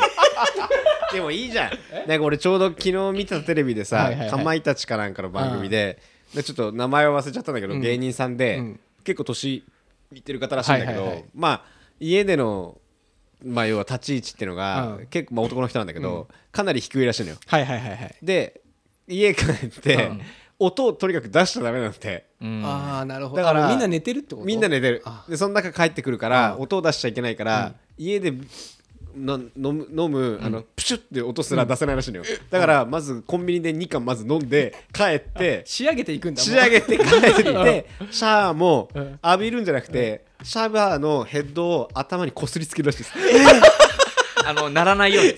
C: でもいいじゃん。なんか俺ちょうど昨日見てたテレビでさ
B: はいはいはい。
C: かまいたちかなんかの番組ででちょっと名前を忘れちゃったんだけど、
B: うん。
C: 芸人さんで、
B: うん。
C: 結構年いってる方らしいんだけど、
B: はいはいはい。
C: まあ家でのまあ要は立ち位置っていうのが、
B: うん。
C: 結構まあ男の人なんだけど、かなり低いらしいのよ。
B: はいはいはいはい、
C: で家帰って、
B: うん。
C: 音をとにかく出しちゃダメなんて。
A: うん。
B: ああなるほど。
C: だから
B: あみんな寝てるってこと？
C: みんな寝てる。
B: あ
C: でその中帰ってくるから
B: うん。
C: 音を出しちゃいけないから、家でな飲む飲む、あのプシュッって音すら出せないらしいのよ、だからまずコンビニで2缶まず飲んで [laughs] 帰って
B: 仕上げていくんだ。もん
C: 仕上げて帰って [laughs] シャワーも
B: うん。
C: 浴びるんじゃなくてシャワーのヘッドを頭にこすりつけるらしいです。[laughs]
A: あのならないように。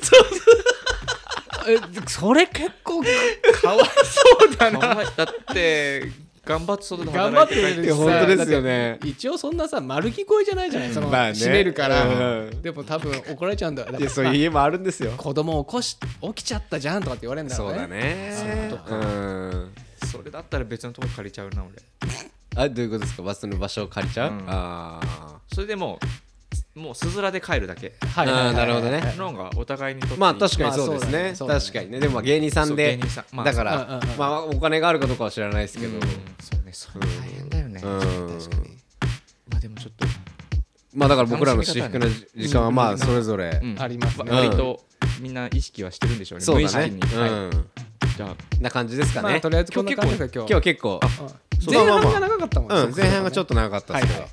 B: えそれ結構かわいそうだな。
A: だって頑張って外で
B: 頑張ってるしさ
C: 本当ですよね。
B: 一応そんなさ丸聞こえじゃないじゃないその、
C: まあね。
B: 閉めるから、
C: うん。
B: でも多分怒られちゃうんだよ。だ
C: そういう家もあるんですよ。
B: 子供起こし起きちゃったじゃんとかって言われるんだろ
C: そうう
B: ね
C: だね。
B: そう
C: ん。
A: それだったら別のとこ借りちゃうな俺。
C: あどういうことですか？バスの場所を借りちゃう、
A: うん。
C: あ
A: それでもうもうすずらで帰るだけ。
B: はい
C: なるほどね。
A: の方がお互いにとって
C: まあ確か
B: まあ
C: にそうですね,、
B: そうだね。
C: 確かにね。でもまあ芸人さん
A: そう
C: で
A: 芸人さん。まあ
C: だか
B: うんうん
C: ら
B: うん。
C: まあお金があるかどうかは知らないですけど、
A: うんそうね。それ大変だよね。
C: うん。
A: 確かに。まあでもちょっと。
C: まあだから僕らの私服の時間はまあそれぞれ、
A: うん。
B: ありますね。
A: 割とみんな意識はしてるんでしょうね。
C: そうだね。
A: 無意識に。はい
C: うん。
A: じゃあ。
C: な感じですかね、
B: まあとりあえずこんな感じですか今日
C: 今日は結構。
B: 前半が長かったもんね。
C: うん。前半がちょっと長かったですけど、
B: はい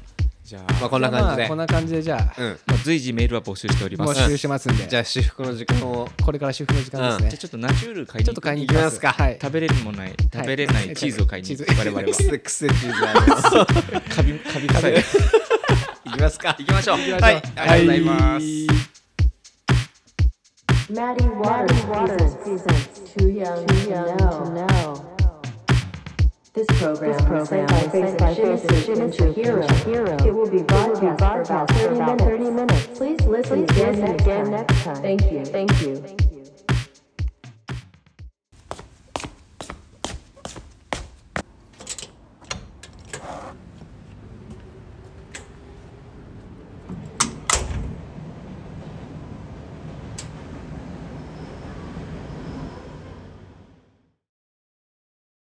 A: じゃあ。
C: まあこんな感じで、
B: まあこんな感じでじゃあ
C: うん。
A: まあ随時メールは募集しております。
B: 募集してますんで。[laughs]
C: じゃあ私服の時間を。
B: これから主婦の時間です
A: じゃあ
B: ね
A: ちょっとナチュール買いに
B: ちょっと買いに
C: 行きますか。
B: はい。
A: 食べれるもんない食べれないチーズを買いに
B: チーズ。
A: 我々は。
C: クセクセチーズ
A: カビカビ臭い。[laughs]
C: い。きますか。
A: 行きましょう。はい。ありがとうございます、
D: Maddie Waters presents Too Young, to, know. This program, this program is sent by Faces into Hero. Hero. It will be broadcast for about 30 minutes. 30 minutes. Please listen Please again, listen next, again next time. Thank you. Thank you. Thank you.